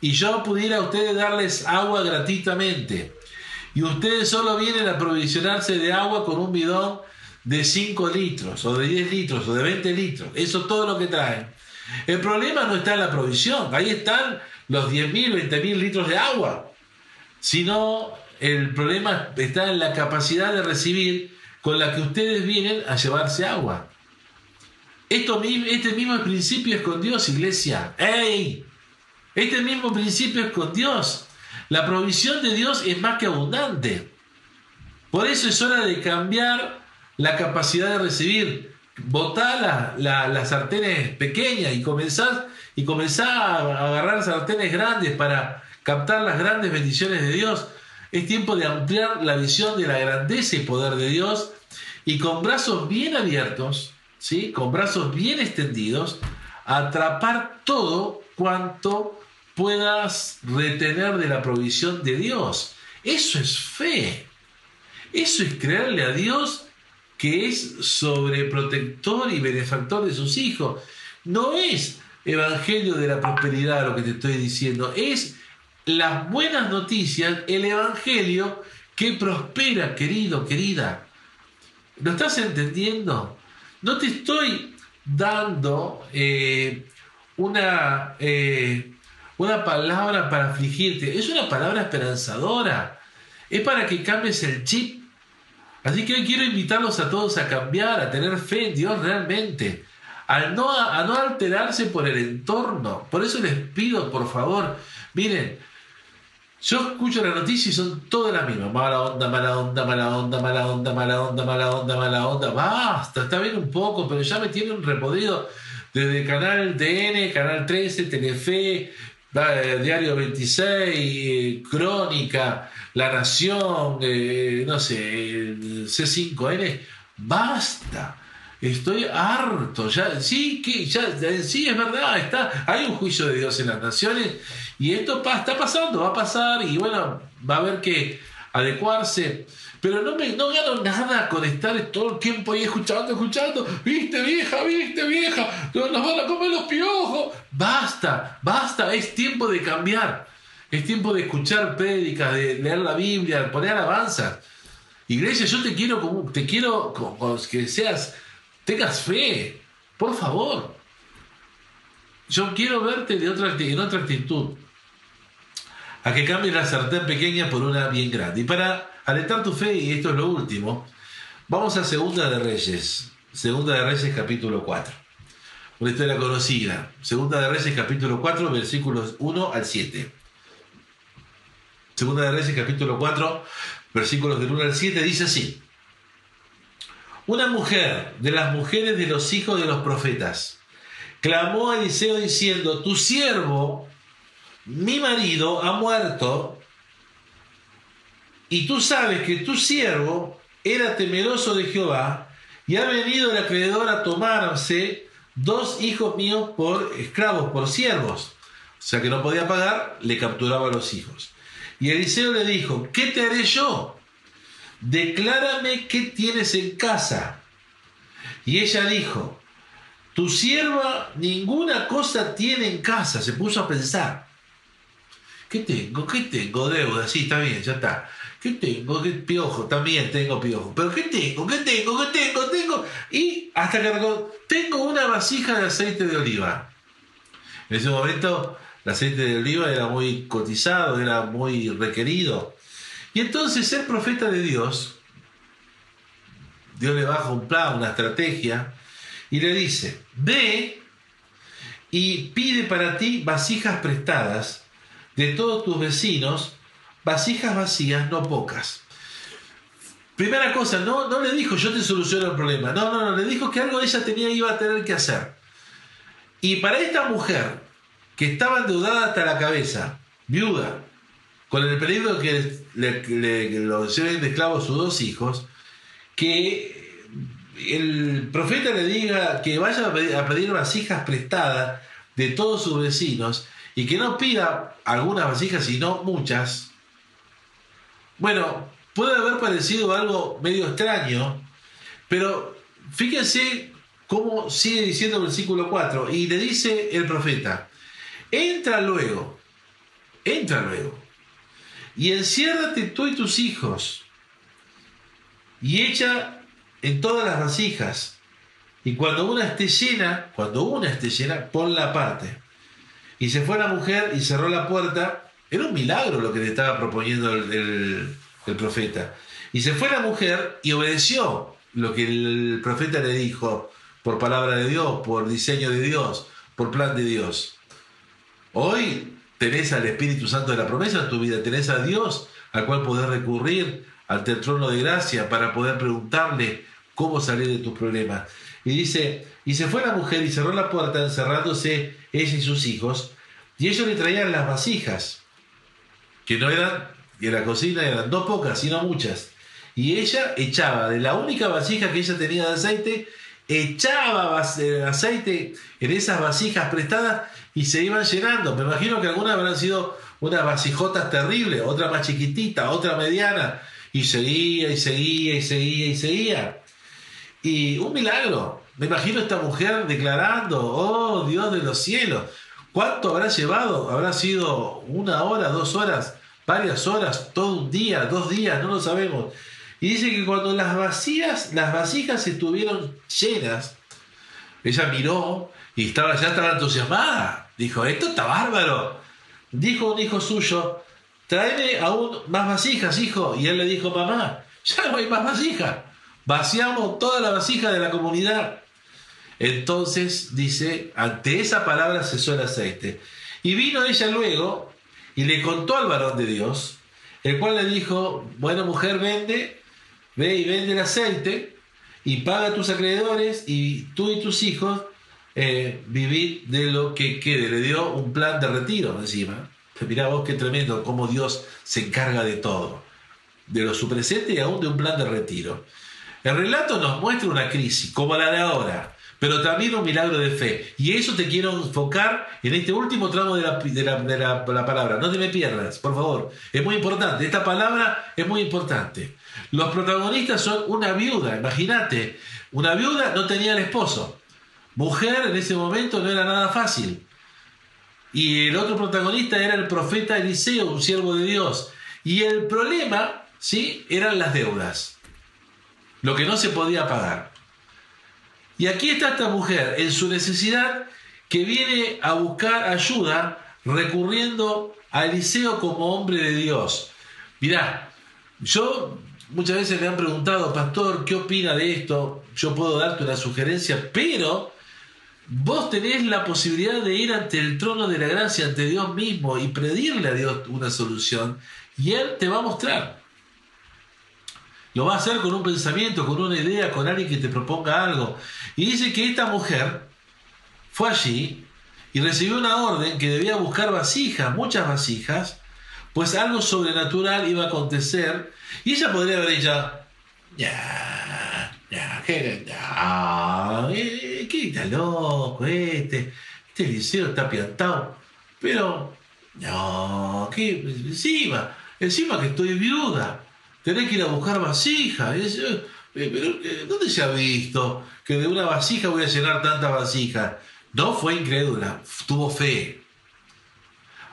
y yo pudiera a ustedes darles agua gratuitamente, y ustedes solo vienen a provisionarse de agua con un bidón de 5 litros, o de 10 litros, o de 20 litros, eso es todo lo que traen. El problema no está en la provisión, ahí están los 10.000, 20.000 litros de agua, sino el problema está en la capacidad de recibir con la que ustedes vienen a llevarse agua. Esto, este mismo principio es con Dios, iglesia. ¡Ey! Este mismo principio es con Dios. La provisión de Dios es más que abundante. Por eso es hora de cambiar la capacidad de recibir. Botar las sartenes pequeñas y comenzar, y comenzar a agarrar sartenes grandes para captar las grandes bendiciones de Dios. Es tiempo de ampliar la visión de la grandeza y poder de Dios y con brazos bien abiertos, ¿sí? con brazos bien extendidos, atrapar todo cuanto puedas retener de la provisión de Dios. Eso es fe. Eso es creerle a Dios que es sobreprotector y benefactor de sus hijos. No es evangelio de la prosperidad lo que te estoy diciendo, es las buenas noticias, el Evangelio que prospera, querido, querida. ¿Lo estás entendiendo? No te estoy dando eh, una, eh, una palabra para afligirte, es una palabra esperanzadora, es para que cambies el chip. Así que hoy quiero invitarlos a todos a cambiar, a tener fe en Dios realmente, a no, a no alterarse por el entorno. Por eso les pido, por favor, miren, yo escucho la noticia y son todas las mismas. Mala onda, mala onda, mala onda, mala onda, mala onda, mala onda, mala onda. Basta, está bien un poco, pero ya me tiene un repodrido desde Canal DN, Canal 13, Telefe, Diario 26, eh, Crónica, La Nación, eh, no sé, C5N. Basta. Estoy harto, ya, sí, que, ya, sí, es verdad, está, hay un juicio de Dios en las naciones y esto está pasando, va a pasar y bueno, va a haber que adecuarse. Pero no, me, no gano nada con estar todo el tiempo ahí escuchando, escuchando. Viste vieja, viste vieja, nos van a comer los piojos. Basta, basta, es tiempo de cambiar. Es tiempo de escuchar prédicas, de leer la Biblia, de poner alabanzas. Iglesia, yo te quiero te quiero que seas Tengas fe, por favor. Yo quiero verte de otra, en otra actitud. A que cambies la sartén pequeña por una bien grande. Y para alentar tu fe, y esto es lo último, vamos a Segunda de Reyes. Segunda de Reyes capítulo 4. Una historia conocida. Segunda de Reyes capítulo 4, versículos 1 al 7. Segunda de Reyes capítulo 4, versículos del 1 al 7 dice así. Una mujer de las mujeres de los hijos de los profetas clamó a Eliseo diciendo, tu siervo, mi marido, ha muerto y tú sabes que tu siervo era temeroso de Jehová, y ha venido el acreedor a tomarse dos hijos míos por esclavos, por siervos. O sea que no podía pagar, le capturaba a los hijos. Y Eliseo le dijo, ¿qué te haré yo? Declárame qué tienes en casa. Y ella dijo, tu sierva ninguna cosa tiene en casa. Se puso a pensar. ¿Qué tengo? ¿Qué tengo? Deuda. Sí, está bien, ya está. ¿Qué tengo? ¿Qué piojo? También tengo piojo. ¿Pero qué tengo? ¿Qué tengo? ¿Qué tengo? Tengo. Y hasta que tengo una vasija de aceite de oliva. En ese momento el aceite de oliva era muy cotizado, era muy requerido. Y entonces el profeta de Dios, Dios le baja un plan, una estrategia, y le dice, ve y pide para ti vasijas prestadas de todos tus vecinos, vasijas vacías, no pocas. Primera cosa, no, no le dijo yo te soluciono el problema, no, no, no, le dijo que algo ella tenía iba a tener que hacer. Y para esta mujer, que estaba endeudada hasta la cabeza, viuda, con el peligro que le, le, lleven de esclavo sus dos hijos, que el profeta le diga que vaya a pedir vasijas prestadas de todos sus vecinos y que no pida algunas vasijas, sino muchas, bueno, puede haber parecido algo medio extraño, pero fíjense cómo sigue diciendo el versículo 4, y le dice el profeta, entra luego, entra luego, y enciérrate tú y tus hijos, y echa en todas las vasijas, y cuando una esté llena, cuando una esté llena, ponla aparte. Y se fue la mujer y cerró la puerta era un milagro lo que le estaba proponiendo el, profeta. Y se fue la mujer y obedeció lo que el profeta le dijo por palabra de Dios, por diseño de Dios, por plan de Dios. Hoy tenés al Espíritu Santo de la promesa en tu vida, tenés a Dios al cual poder recurrir ante el trono de gracia para poder preguntarle cómo salir de tus problemas. Y dice, y se fue la mujer y cerró la puerta encerrándose ella y sus hijos, y ellos le traían las vasijas que no eran, y en la cocina eran no pocas, sino muchas. Y ella echaba de la única vasija que ella tenía de aceite, echaba eh, aceite en esas vasijas prestadas y se iban llenando. Me imagino que algunas habrán sido unas vasijotas terribles, otra más chiquitita, otra mediana, y seguía y seguía y seguía y seguía. Y un milagro. Me imagino esta mujer declarando, oh Dios de los cielos, ¿Cuánto habrá llevado? ¿Habrá sido una hora, dos horas, varias horas, todo un día, dos días? No lo sabemos. Y dice que cuando las vacías, las vasijas estuvieron llenas, ella miró y estaba, ya estaba entusiasmada. Dijo, esto está bárbaro. Dijo un hijo suyo, tráeme aún más vasijas, hijo. Y él le dijo, mamá, ya no hay más vasijas. Vaciamos toda la vasija de la comunidad. Entonces dice, ante esa palabra cesó el aceite. Y vino ella luego y le contó al varón de Dios, el cual le dijo, bueno mujer, vende, ve y vende el aceite y paga tus acreedores y tú y tus hijos eh, vivid de lo que quede. Le dio un plan de retiro encima. Mirá vos qué tremendo cómo Dios se encarga de todo, de lo su presente y aún de un plan de retiro. El relato nos muestra una crisis como la de ahora, pero también un milagro de fe. Y eso te quiero enfocar en este último tramo de la, palabra. No te me pierdas, por favor. Es muy importante. Esta palabra es muy importante. Los protagonistas son una viuda, imagínate. Una viuda no tenía el esposo. Mujer en ese momento no era nada fácil. Y el otro protagonista era el profeta Eliseo, un siervo de Dios. Y el problema, ¿sí? Eran las deudas. Lo que no se podía pagar. Y aquí está esta mujer en su necesidad que viene a buscar ayuda recurriendo a Eliseo como hombre de Dios. Mirá, yo muchas veces me han preguntado, pastor, ¿qué opina de esto? Yo puedo darte una sugerencia, pero vos tenés la posibilidad de ir ante el trono de la gracia, ante Dios mismo y pedirle a Dios una solución y Él te va a mostrar. Lo va a hacer con un pensamiento, con una idea, con alguien que te proponga algo. Y dice que esta mujer fue allí y recibió una orden que debía buscar vasijas, muchas vasijas, pues algo sobrenatural iba a acontecer y ella podría haber dicho, ya, ya, ¿qué, ya, eh, ¿qué está loco este? Este liceo está piantado. Pero, no, ¿qué? Encima, encima que estoy viuda, tenés que ir a buscar vasija. Eh, pero, eh, ¿dónde se ha visto que de una vasija voy a llenar tantas vasijas? No fue incrédula, tuvo fe.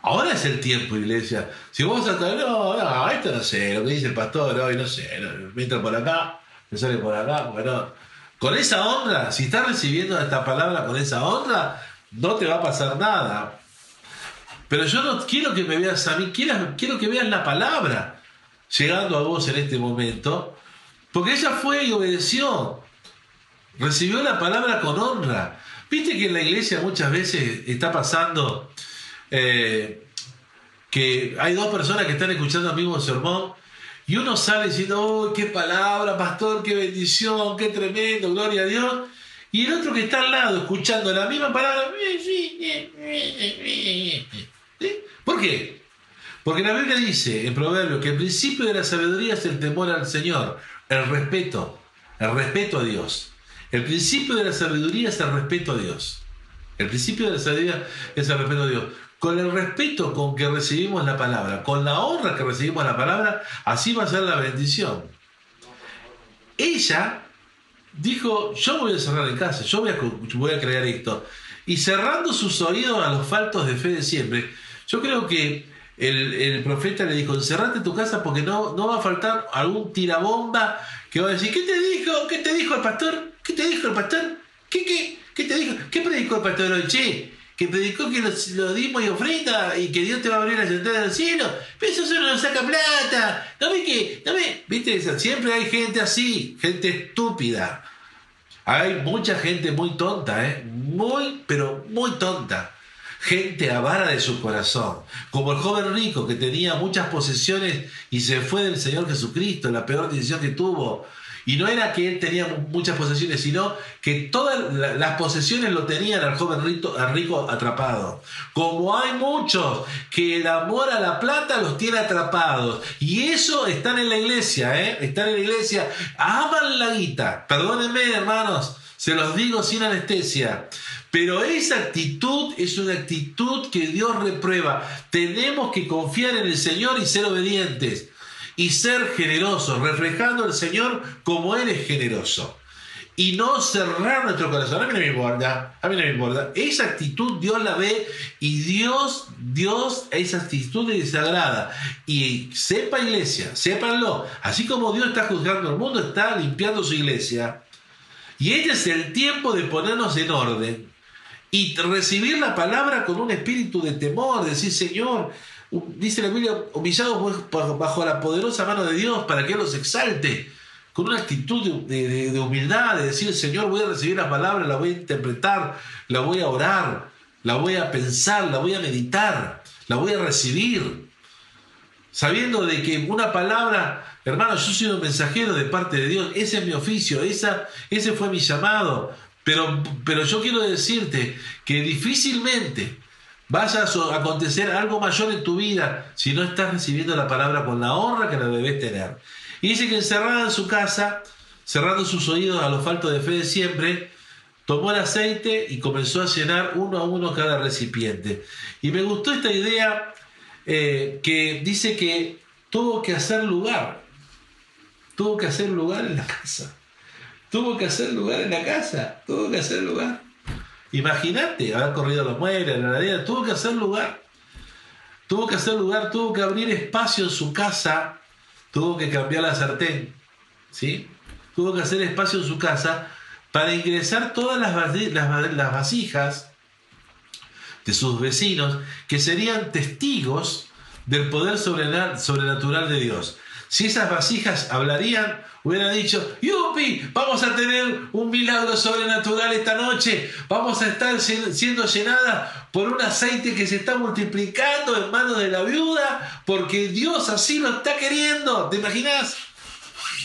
Ahora es el tiempo, iglesia. Si vos a no, no, esto no sé, lo que dice el pastor hoy, no sé, me entra por acá, me sale por acá, bueno. Con esa honra, si estás recibiendo esta palabra con esa honra, no te va a pasar nada. Pero yo no quiero que me veas a mí, quiero, quiero que veas la palabra llegando a vos en este momento, porque ella fue y obedeció, recibió la palabra con honra. Viste que en la iglesia muchas veces está pasando eh, que hay dos personas que están escuchando el mismo sermón y uno sale diciendo, oh, qué palabra, pastor, qué bendición, qué tremendo, gloria a Dios. Y el otro que está al lado escuchando la misma palabra, ¿por qué? Porque la Biblia dice en Proverbios que el principio de la sabiduría es el temor al Señor, el respeto, el respeto a Dios. El principio de la sabiduría es el respeto a Dios. El principio de la sabiduría es el respeto a Dios con el respeto con que recibimos la palabra, con la honra que recibimos la palabra, así va a ser la bendición. Ella dijo, yo voy a cerrar en casa, yo voy a, voy a crear esto. Y cerrando sus oídos a los faltos de fe de siempre, yo creo que el, profeta le dijo, encerrate tu casa porque no, no va a faltar algún tirabomba que va a decir, ¿qué te dijo? ¿Qué te dijo el pastor? ¿Qué te dijo el pastor? ¿Qué, qué, qué te dijo? ¿Qué predicó el pastor hoy? Que predicó que lo, dimos y ofrenda y que Dios te va a abrir las entradas del cielo. Pero eso solo nos saca plata. ¿No ves que? ¿No? ¿Viste? Siempre hay gente así, gente estúpida. Hay mucha gente muy tonta, ¿eh? Muy, pero muy tonta. Gente avara de su corazón. Como el joven rico que tenía muchas posesiones y se fue del Señor Jesucristo, la peor decisión que tuvo y no era que él tenía muchas posesiones, sino que todas las posesiones lo tenían al joven rico, rico atrapado. Como hay muchos que el amor a la plata los tiene atrapados. Y eso están en la iglesia, ¿eh? Están en la iglesia. Aman la guita. Perdónenme, hermanos. Se los digo sin anestesia. Pero esa actitud es una actitud que Dios reprueba. Tenemos que confiar en el Señor y ser obedientes y ser generoso, reflejando al Señor como Él es generoso. Y no cerrar nuestro corazón. A mí no me importa, a mí no me importa. Esa actitud Dios la ve y Dios, Dios, esa actitud le desagrada. Y sepa iglesia, sépanlo, así como Dios está juzgando el mundo, está limpiando su iglesia. Y este es el tiempo de ponernos en orden y recibir la palabra con un espíritu de temor, decir, Señor, dice la Biblia, humillados bajo la poderosa mano de Dios para que Él los exalte, con una actitud de, humildad, de decir, Señor, voy a recibir la palabra, la voy a interpretar, la voy a orar, la voy a pensar, la voy a meditar, la voy a recibir, sabiendo de que una palabra, hermano, yo soy un mensajero de parte de Dios, ese es mi oficio, esa, ese fue mi llamado, pero, pero yo quiero decirte que difícilmente vaya a acontecer algo mayor en tu vida si no estás recibiendo la palabra con la honra que la debes tener. Y dice que encerrada en su casa, cerrando sus oídos a los faltos de fe de siempre, tomó el aceite y comenzó a llenar uno a uno cada recipiente. Y me gustó esta idea eh, que dice que tuvo que hacer lugar, tuvo que hacer lugar en la casa, tuvo que hacer lugar en la casa, tuvo que hacer lugar. Imagínate, haber corrido los muebles, la heladera, tuvo que hacer lugar. Tuvo que hacer lugar, tuvo que abrir espacio en su casa, tuvo que cambiar la sartén, ¿sí? Tuvo que hacer espacio en su casa para ingresar todas las, las vasijas de sus vecinos que serían testigos del poder sobrenatural de Dios. Si esas vasijas hablarían, hubiera dicho, ¡Yupi! Vamos a tener un milagro sobrenatural esta noche. Vamos a estar siendo llenadas por un aceite que se está multiplicando en manos de la viuda porque Dios así lo está queriendo. ¿Te imaginas?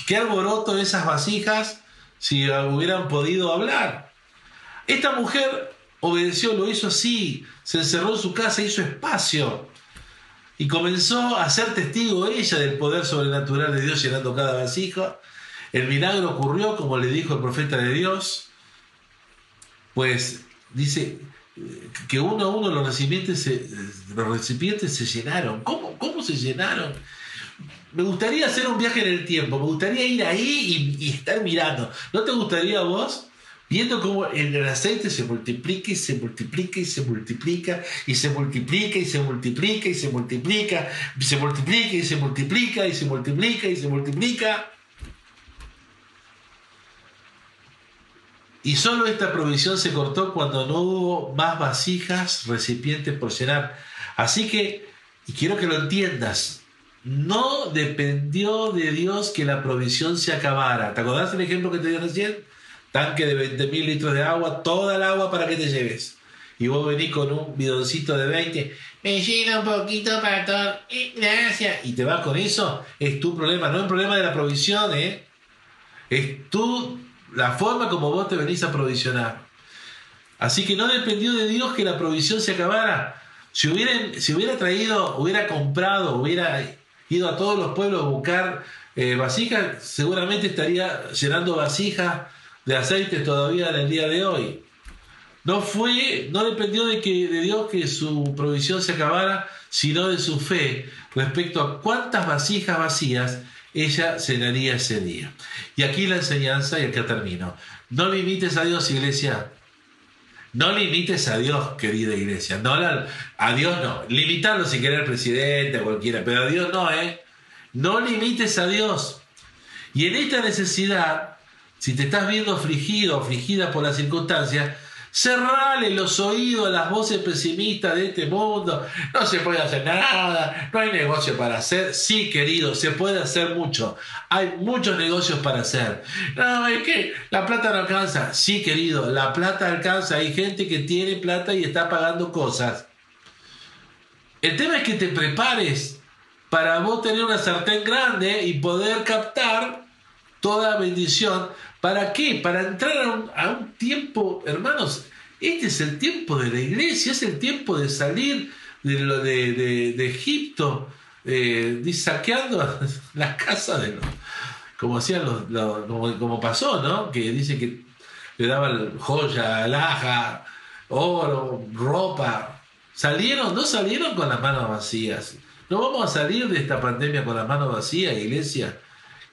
Qué alboroto esas vasijas si hubieran podido hablar. Esta mujer obedeció, lo hizo así, se encerró en su casa, hizo espacio. Y comenzó a ser testigo ella del poder sobrenatural de Dios llenando cada vasija. El milagro ocurrió como le dijo el profeta de Dios, pues dice que uno a uno los recipientes se, los recipientes se llenaron. ¿Cómo, ¿Cómo se llenaron? Me gustaría hacer un viaje en el tiempo, me gustaría ir ahí y, y estar mirando. ¿No te gustaría a vos? viendo cómo el aceite se multiplica y se multiplica y se multiplica y se multiplica y se multiplica y se multiplica, y se multiplica y se multiplica y se multiplica y se multiplica. Y solo esta provisión se cortó cuando no hubo más vasijas, recipientes por llenar. Así que, y quiero que lo entiendas, no dependió de Dios que la provisión se acabara. ¿Te acordás del ejemplo que te di recién? Tanque de 20 mil litros de agua, toda el agua para que te lleves. Y vos venís con un bidoncito de 20, me llena un poquito para todo, gracias. Y te vas con eso, es tu problema, no es un problema de la provisión, ¿eh? Es tú, la forma como vos te venís a provisionar. Así que no dependió de Dios que la provisión se acabara. Si hubiera, si hubiera traído, hubiera comprado, hubiera ido a todos los pueblos a buscar eh, vasijas, seguramente estaría llenando vasijas de aceite todavía en el día de hoy. No fue, no dependió de que de Dios que su provisión se acabara, sino de su fe respecto a cuántas vasijas vacías ella llenaría ese día. Y aquí la enseñanza y acá termino. No limites a Dios, iglesia. No limites a Dios, querida iglesia. No, a Dios no. Limitando si querés al presidente, a cualquiera, pero a Dios no, ¿eh? No limites a Dios. Y en esta necesidad si te estás viendo afligido, afligida por las circunstancias, cerrale los oídos a las voces pesimistas de este mundo. No se puede hacer nada, no hay negocio para hacer. Sí, querido, se puede hacer mucho. Hay muchos negocios para hacer. No, es que la plata no alcanza. Sí, querido, la plata alcanza. Hay gente que tiene plata y está pagando cosas. El tema es que te prepares para vos tener una sartén grande y poder captar toda bendición ¿Para qué? Para entrar a un, tiempo, hermanos, este es el tiempo de la iglesia, es el tiempo de salir de, de, Egipto, eh, saqueando las casas de los, como hacían los, como, pasó, ¿no? Que dice que le daban joya, alhaja, oro, ropa. Salieron, no salieron con las manos vacías. No vamos a salir de esta pandemia con las manos vacías, iglesia.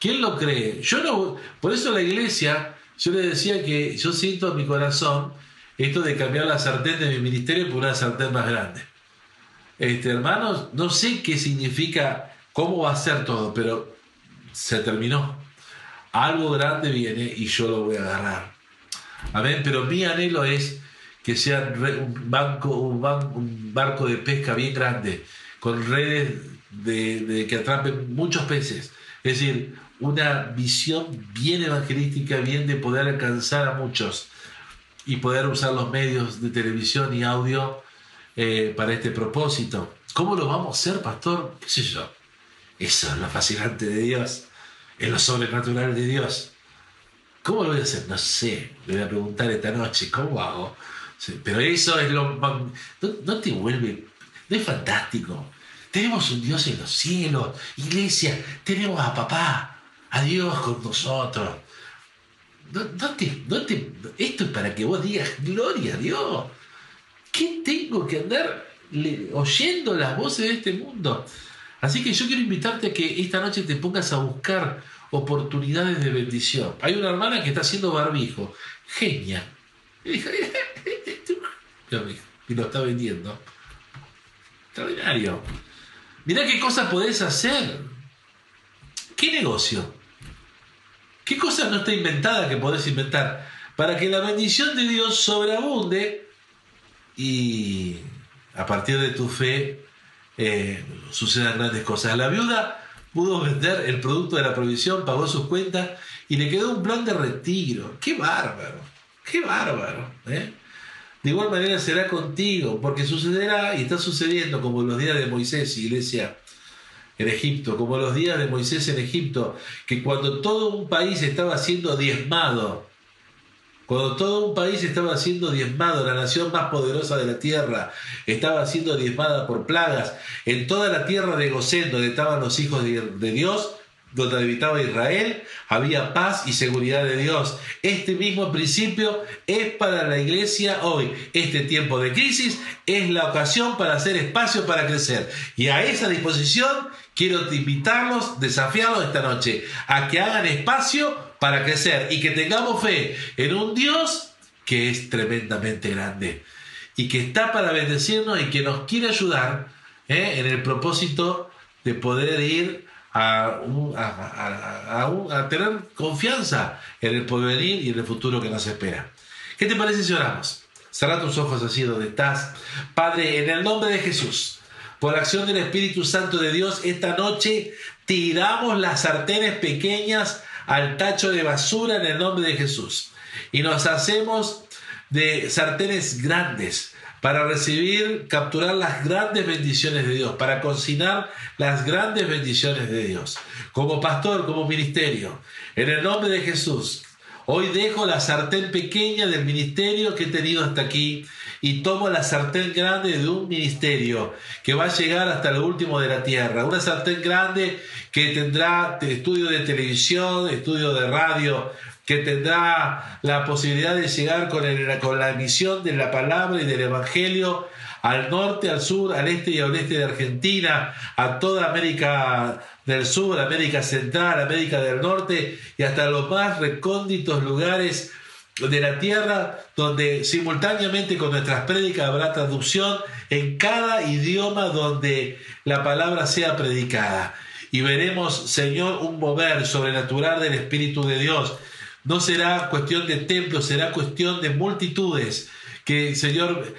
¿Quién lo cree? Yo no. Por eso la iglesia, yo le decía que yo siento en mi corazón esto de cambiar la sartén de mi ministerio por una sartén más grande. Este, hermanos, no sé qué significa, cómo va a ser todo, pero se terminó. Algo grande viene y yo lo voy a agarrar. Amén, pero mi anhelo es que sea un, banco, un, barco de pesca bien grande, con redes de, que atrapen muchos peces. Es decir, una visión bien evangelística, bien de poder alcanzar a muchos y poder usar los medios de televisión y audio eh, para este propósito. ¿Cómo lo vamos a hacer, pastor? ¿Qué? Eso es lo fascinante de Dios, es lo sobrenatural de Dios. ¿Cómo lo voy a hacer? No sé, le voy a preguntar esta noche, ¿cómo hago? pero eso es lo... No, no te vuelve... No es fantástico. Tenemos un Dios en los cielos, iglesia, tenemos a papá, a Dios con nosotros. No, te, esto es para que vos digas, gloria a Dios. ¿Qué tengo que andar oyendo las voces de este mundo? Así que yo quiero invitarte a que esta noche te pongas a buscar oportunidades de bendición. Hay una hermana que está haciendo barbijo. Genia. Y lo está vendiendo. Extraordinario. Mirá qué cosas podés hacer. ¿Qué negocio? ¿Qué cosa no está inventada que podés inventar? Para que la bendición de Dios sobreabunde y a partir de tu fe eh, sucedan grandes cosas. La viuda pudo vender el producto de la provisión, pagó sus cuentas y le quedó un plan de retiro. ¡Qué bárbaro! ¡Qué bárbaro! ¿eh? De igual manera será contigo, porque sucederá y está sucediendo como en los días de Moisés, iglesia en Egipto, como los días de Moisés en Egipto, que cuando todo un país estaba siendo diezmado, cuando todo un país estaba siendo diezmado, la nación más poderosa de la tierra estaba siendo diezmada por plagas, en toda la tierra de Gosén, donde estaban los hijos de Dios, donde habitaba Israel, había paz y seguridad de Dios. Este mismo principio es para la iglesia hoy. Este tiempo de crisis es la ocasión para hacer espacio para crecer. Y a esa disposición quiero invitarlos, desafiarlos esta noche, a que hagan espacio para crecer y que tengamos fe en un Dios que es tremendamente grande y que está para bendecirnos y que nos quiere ayudar ¿eh? en el propósito de poder ir a, a, tener confianza en el porvenir y en el futuro que nos espera. ¿Qué te parece si oramos? Cerra tus ojos así donde estás. Padre, en el nombre de Jesús, por acción del Espíritu Santo de Dios, esta noche tiramos las sartenes pequeñas al tacho de basura en el nombre de Jesús. Y nos hacemos de sartenes grandes para recibir, capturar las grandes bendiciones de Dios, para cocinar las grandes bendiciones de Dios. Como pastor, como ministerio, en el nombre de Jesús, hoy dejo la sartén pequeña del ministerio que he tenido hasta aquí y tomo la sartén grande de un ministerio que va a llegar hasta lo último de la tierra. Una sartén grande que tendrá estudio de televisión, estudio de radio, que tendrá la posibilidad de llegar con, con la emisión de la palabra y del Evangelio al norte, al sur, al este y al oeste de Argentina, a toda América del Sur, América Central, América del Norte y hasta los más recónditos lugares de la tierra, donde simultáneamente con nuestras prédicas habrá traducción en cada idioma donde la palabra sea predicada. Y veremos, Señor, un mover sobrenatural del Espíritu de Dios no será cuestión de templos, será cuestión de multitudes que, Señor,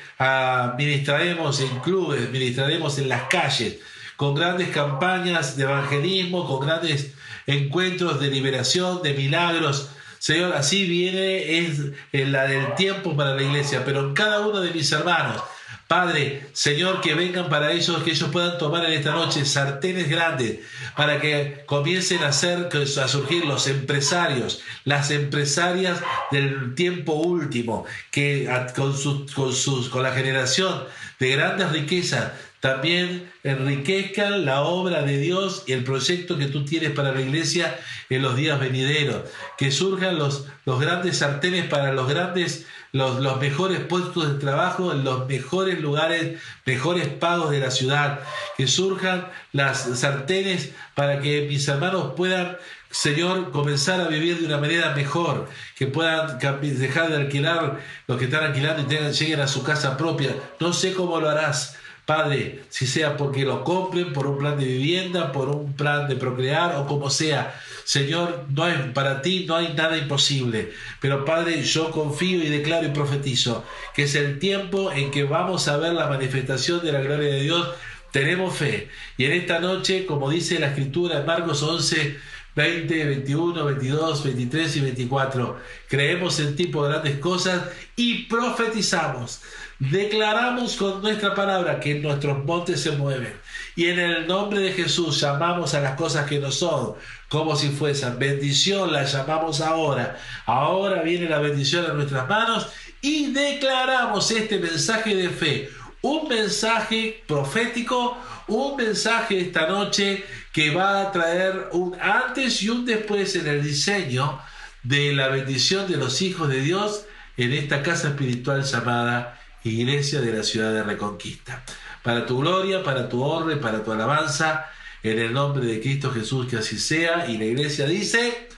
ministraremos en clubes, ministraremos en las calles, con grandes campañas de evangelismo, con grandes encuentros de liberación, de milagros. Señor, así viene es la del tiempo para la iglesia, pero cada uno de mis hermanos Padre, Señor, que vengan para ellos, que ellos puedan tomar en esta noche sartenes grandes, para que comiencen a, a surgir los empresarios, las empresarias del tiempo último, que con, con, sus, con la generación de grandes riquezas también enriquezcan la obra de Dios y el proyecto que tú tienes para la iglesia en los días venideros. Que surjan los, los grandes sartenes para los grandes los, mejores puestos de trabajo en los mejores lugares, mejores pagos de la ciudad, que surjan las sartenes para que mis hermanos puedan Señor, comenzar a vivir de una manera mejor, que puedan dejar de alquilar los que están alquilando y tengan, lleguen a su casa propia. No sé cómo lo harás, Padre, si sea porque lo compren por un plan de vivienda, por un plan de procrear o como sea. Señor, no para ti no hay nada imposible. Pero Padre, yo confío y declaro y profetizo que es el tiempo en que vamos a ver la manifestación de la gloria de Dios. Tenemos fe. Y en esta noche, como dice la escritura en Marcos 11, 20, 21, 22, 23 y 24. Creemos en ti por grandes cosas y profetizamos. Declaramos con nuestra palabra que nuestros montes se mueven. Y en el nombre de Jesús llamamos a las cosas que no son como si fuesen bendición, la llamamos ahora. Ahora viene la bendición a nuestras manos y declaramos este mensaje de fe. Un mensaje profético, un mensaje esta noche que va a traer un antes y un después en el diseño de la bendición de los hijos de Dios en esta casa espiritual llamada Iglesia de la Ciudad de Reconquista. Para tu gloria, para tu honra y para tu alabanza en el nombre de Cristo Jesús, que así sea. Y la iglesia dice,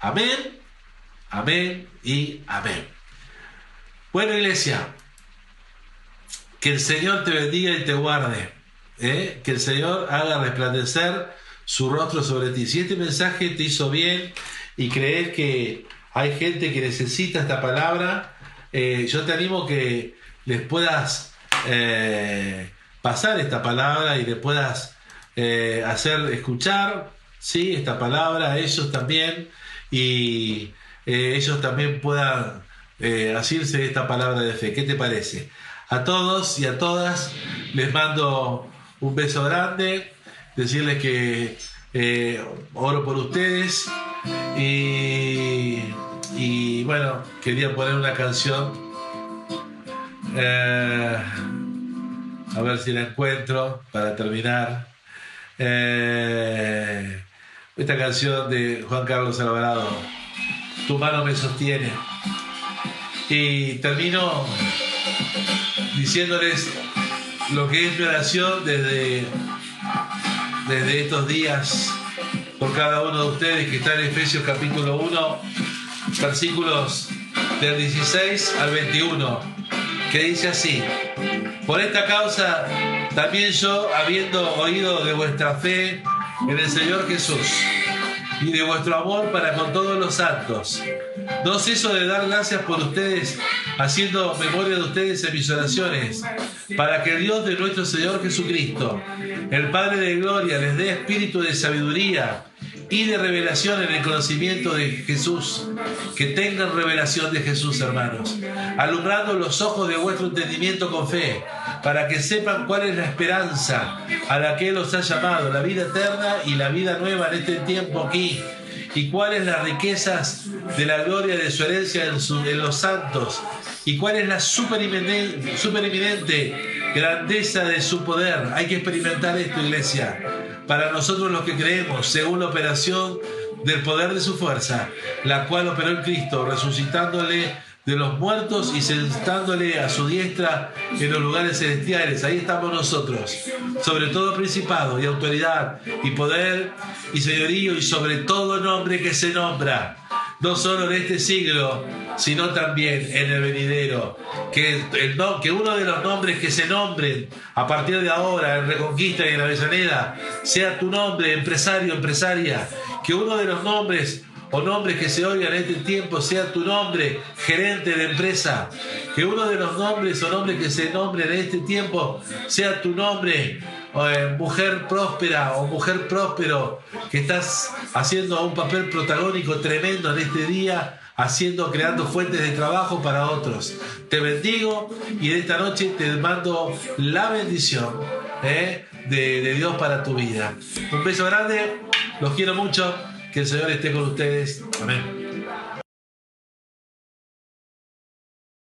amén, amén y amén. Bueno, iglesia, que el Señor te bendiga y te guarde. ¿eh? Que el Señor haga resplandecer su rostro sobre ti. Si este mensaje te hizo bien y crees que hay gente que necesita esta palabra, eh, yo te animo que les puedas eh, pasar esta palabra y le puedas eh, hacer escuchar ¿sí? esta palabra a ellos también y ellos también puedan asirse esta palabra de fe. ¿Qué te parece? A todos y a todas les mando un beso grande, decirles que oro por ustedes y y bueno, quería poner una canción. Eh, a ver si la encuentro para terminar. Eh, esta canción de Juan Carlos Alvarado, Tu mano me sostiene. Y termino diciéndoles lo que es mi oración desde, desde estos días por cada uno de ustedes que está en Efesios capítulo 1, versículos del 16 al 21, que dice así, por esta causa también yo, habiendo oído de vuestra fe en el Señor Jesús y de vuestro amor para con todos los santos, no ceso de dar gracias por ustedes, haciendo memoria de ustedes en mis oraciones, para que el Dios de nuestro Señor Jesucristo, el Padre de Gloria, les dé espíritu de sabiduría y de revelación en el conocimiento de Jesús. Que tengan revelación de Jesús, hermanos, alumbrando los ojos de vuestro entendimiento con fe, para que sepan cuál es la esperanza a la que Él os ha llamado, la vida eterna y la vida nueva en este tiempo aquí y cuáles las riquezas de la gloria de su herencia en, los santos, y cuál es la supereminente, grandeza de su poder. Hay que experimentar esto, iglesia, para nosotros los que creemos, según la operación del poder de su fuerza, la cual operó en Cristo, resucitándole de los muertos y sentándole a su diestra en los lugares celestiales. Ahí estamos nosotros, sobre todo principado y autoridad y poder y señorío y sobre todo nombre que se nombra, no solo en este siglo, sino también en el venidero. Que, el, que uno de los nombres que se nombren a partir de ahora en Reconquista y en Avellaneda sea tu nombre, empresario, empresaria. Que uno de los nombres o nombres que se oigan en este tiempo sea tu nombre, gerente de empresa. Que uno de los nombres o nombres que se nombren en este tiempo sea tu nombre, eh, mujer próspera o mujer próspero, que estás haciendo un papel protagónico tremendo en este día haciendo, creando fuentes de trabajo para otros. Te bendigo y en esta noche te mando la bendición eh, de, de Dios para tu vida. Un beso grande, los quiero mucho. Que el Señor esté con ustedes. Amén.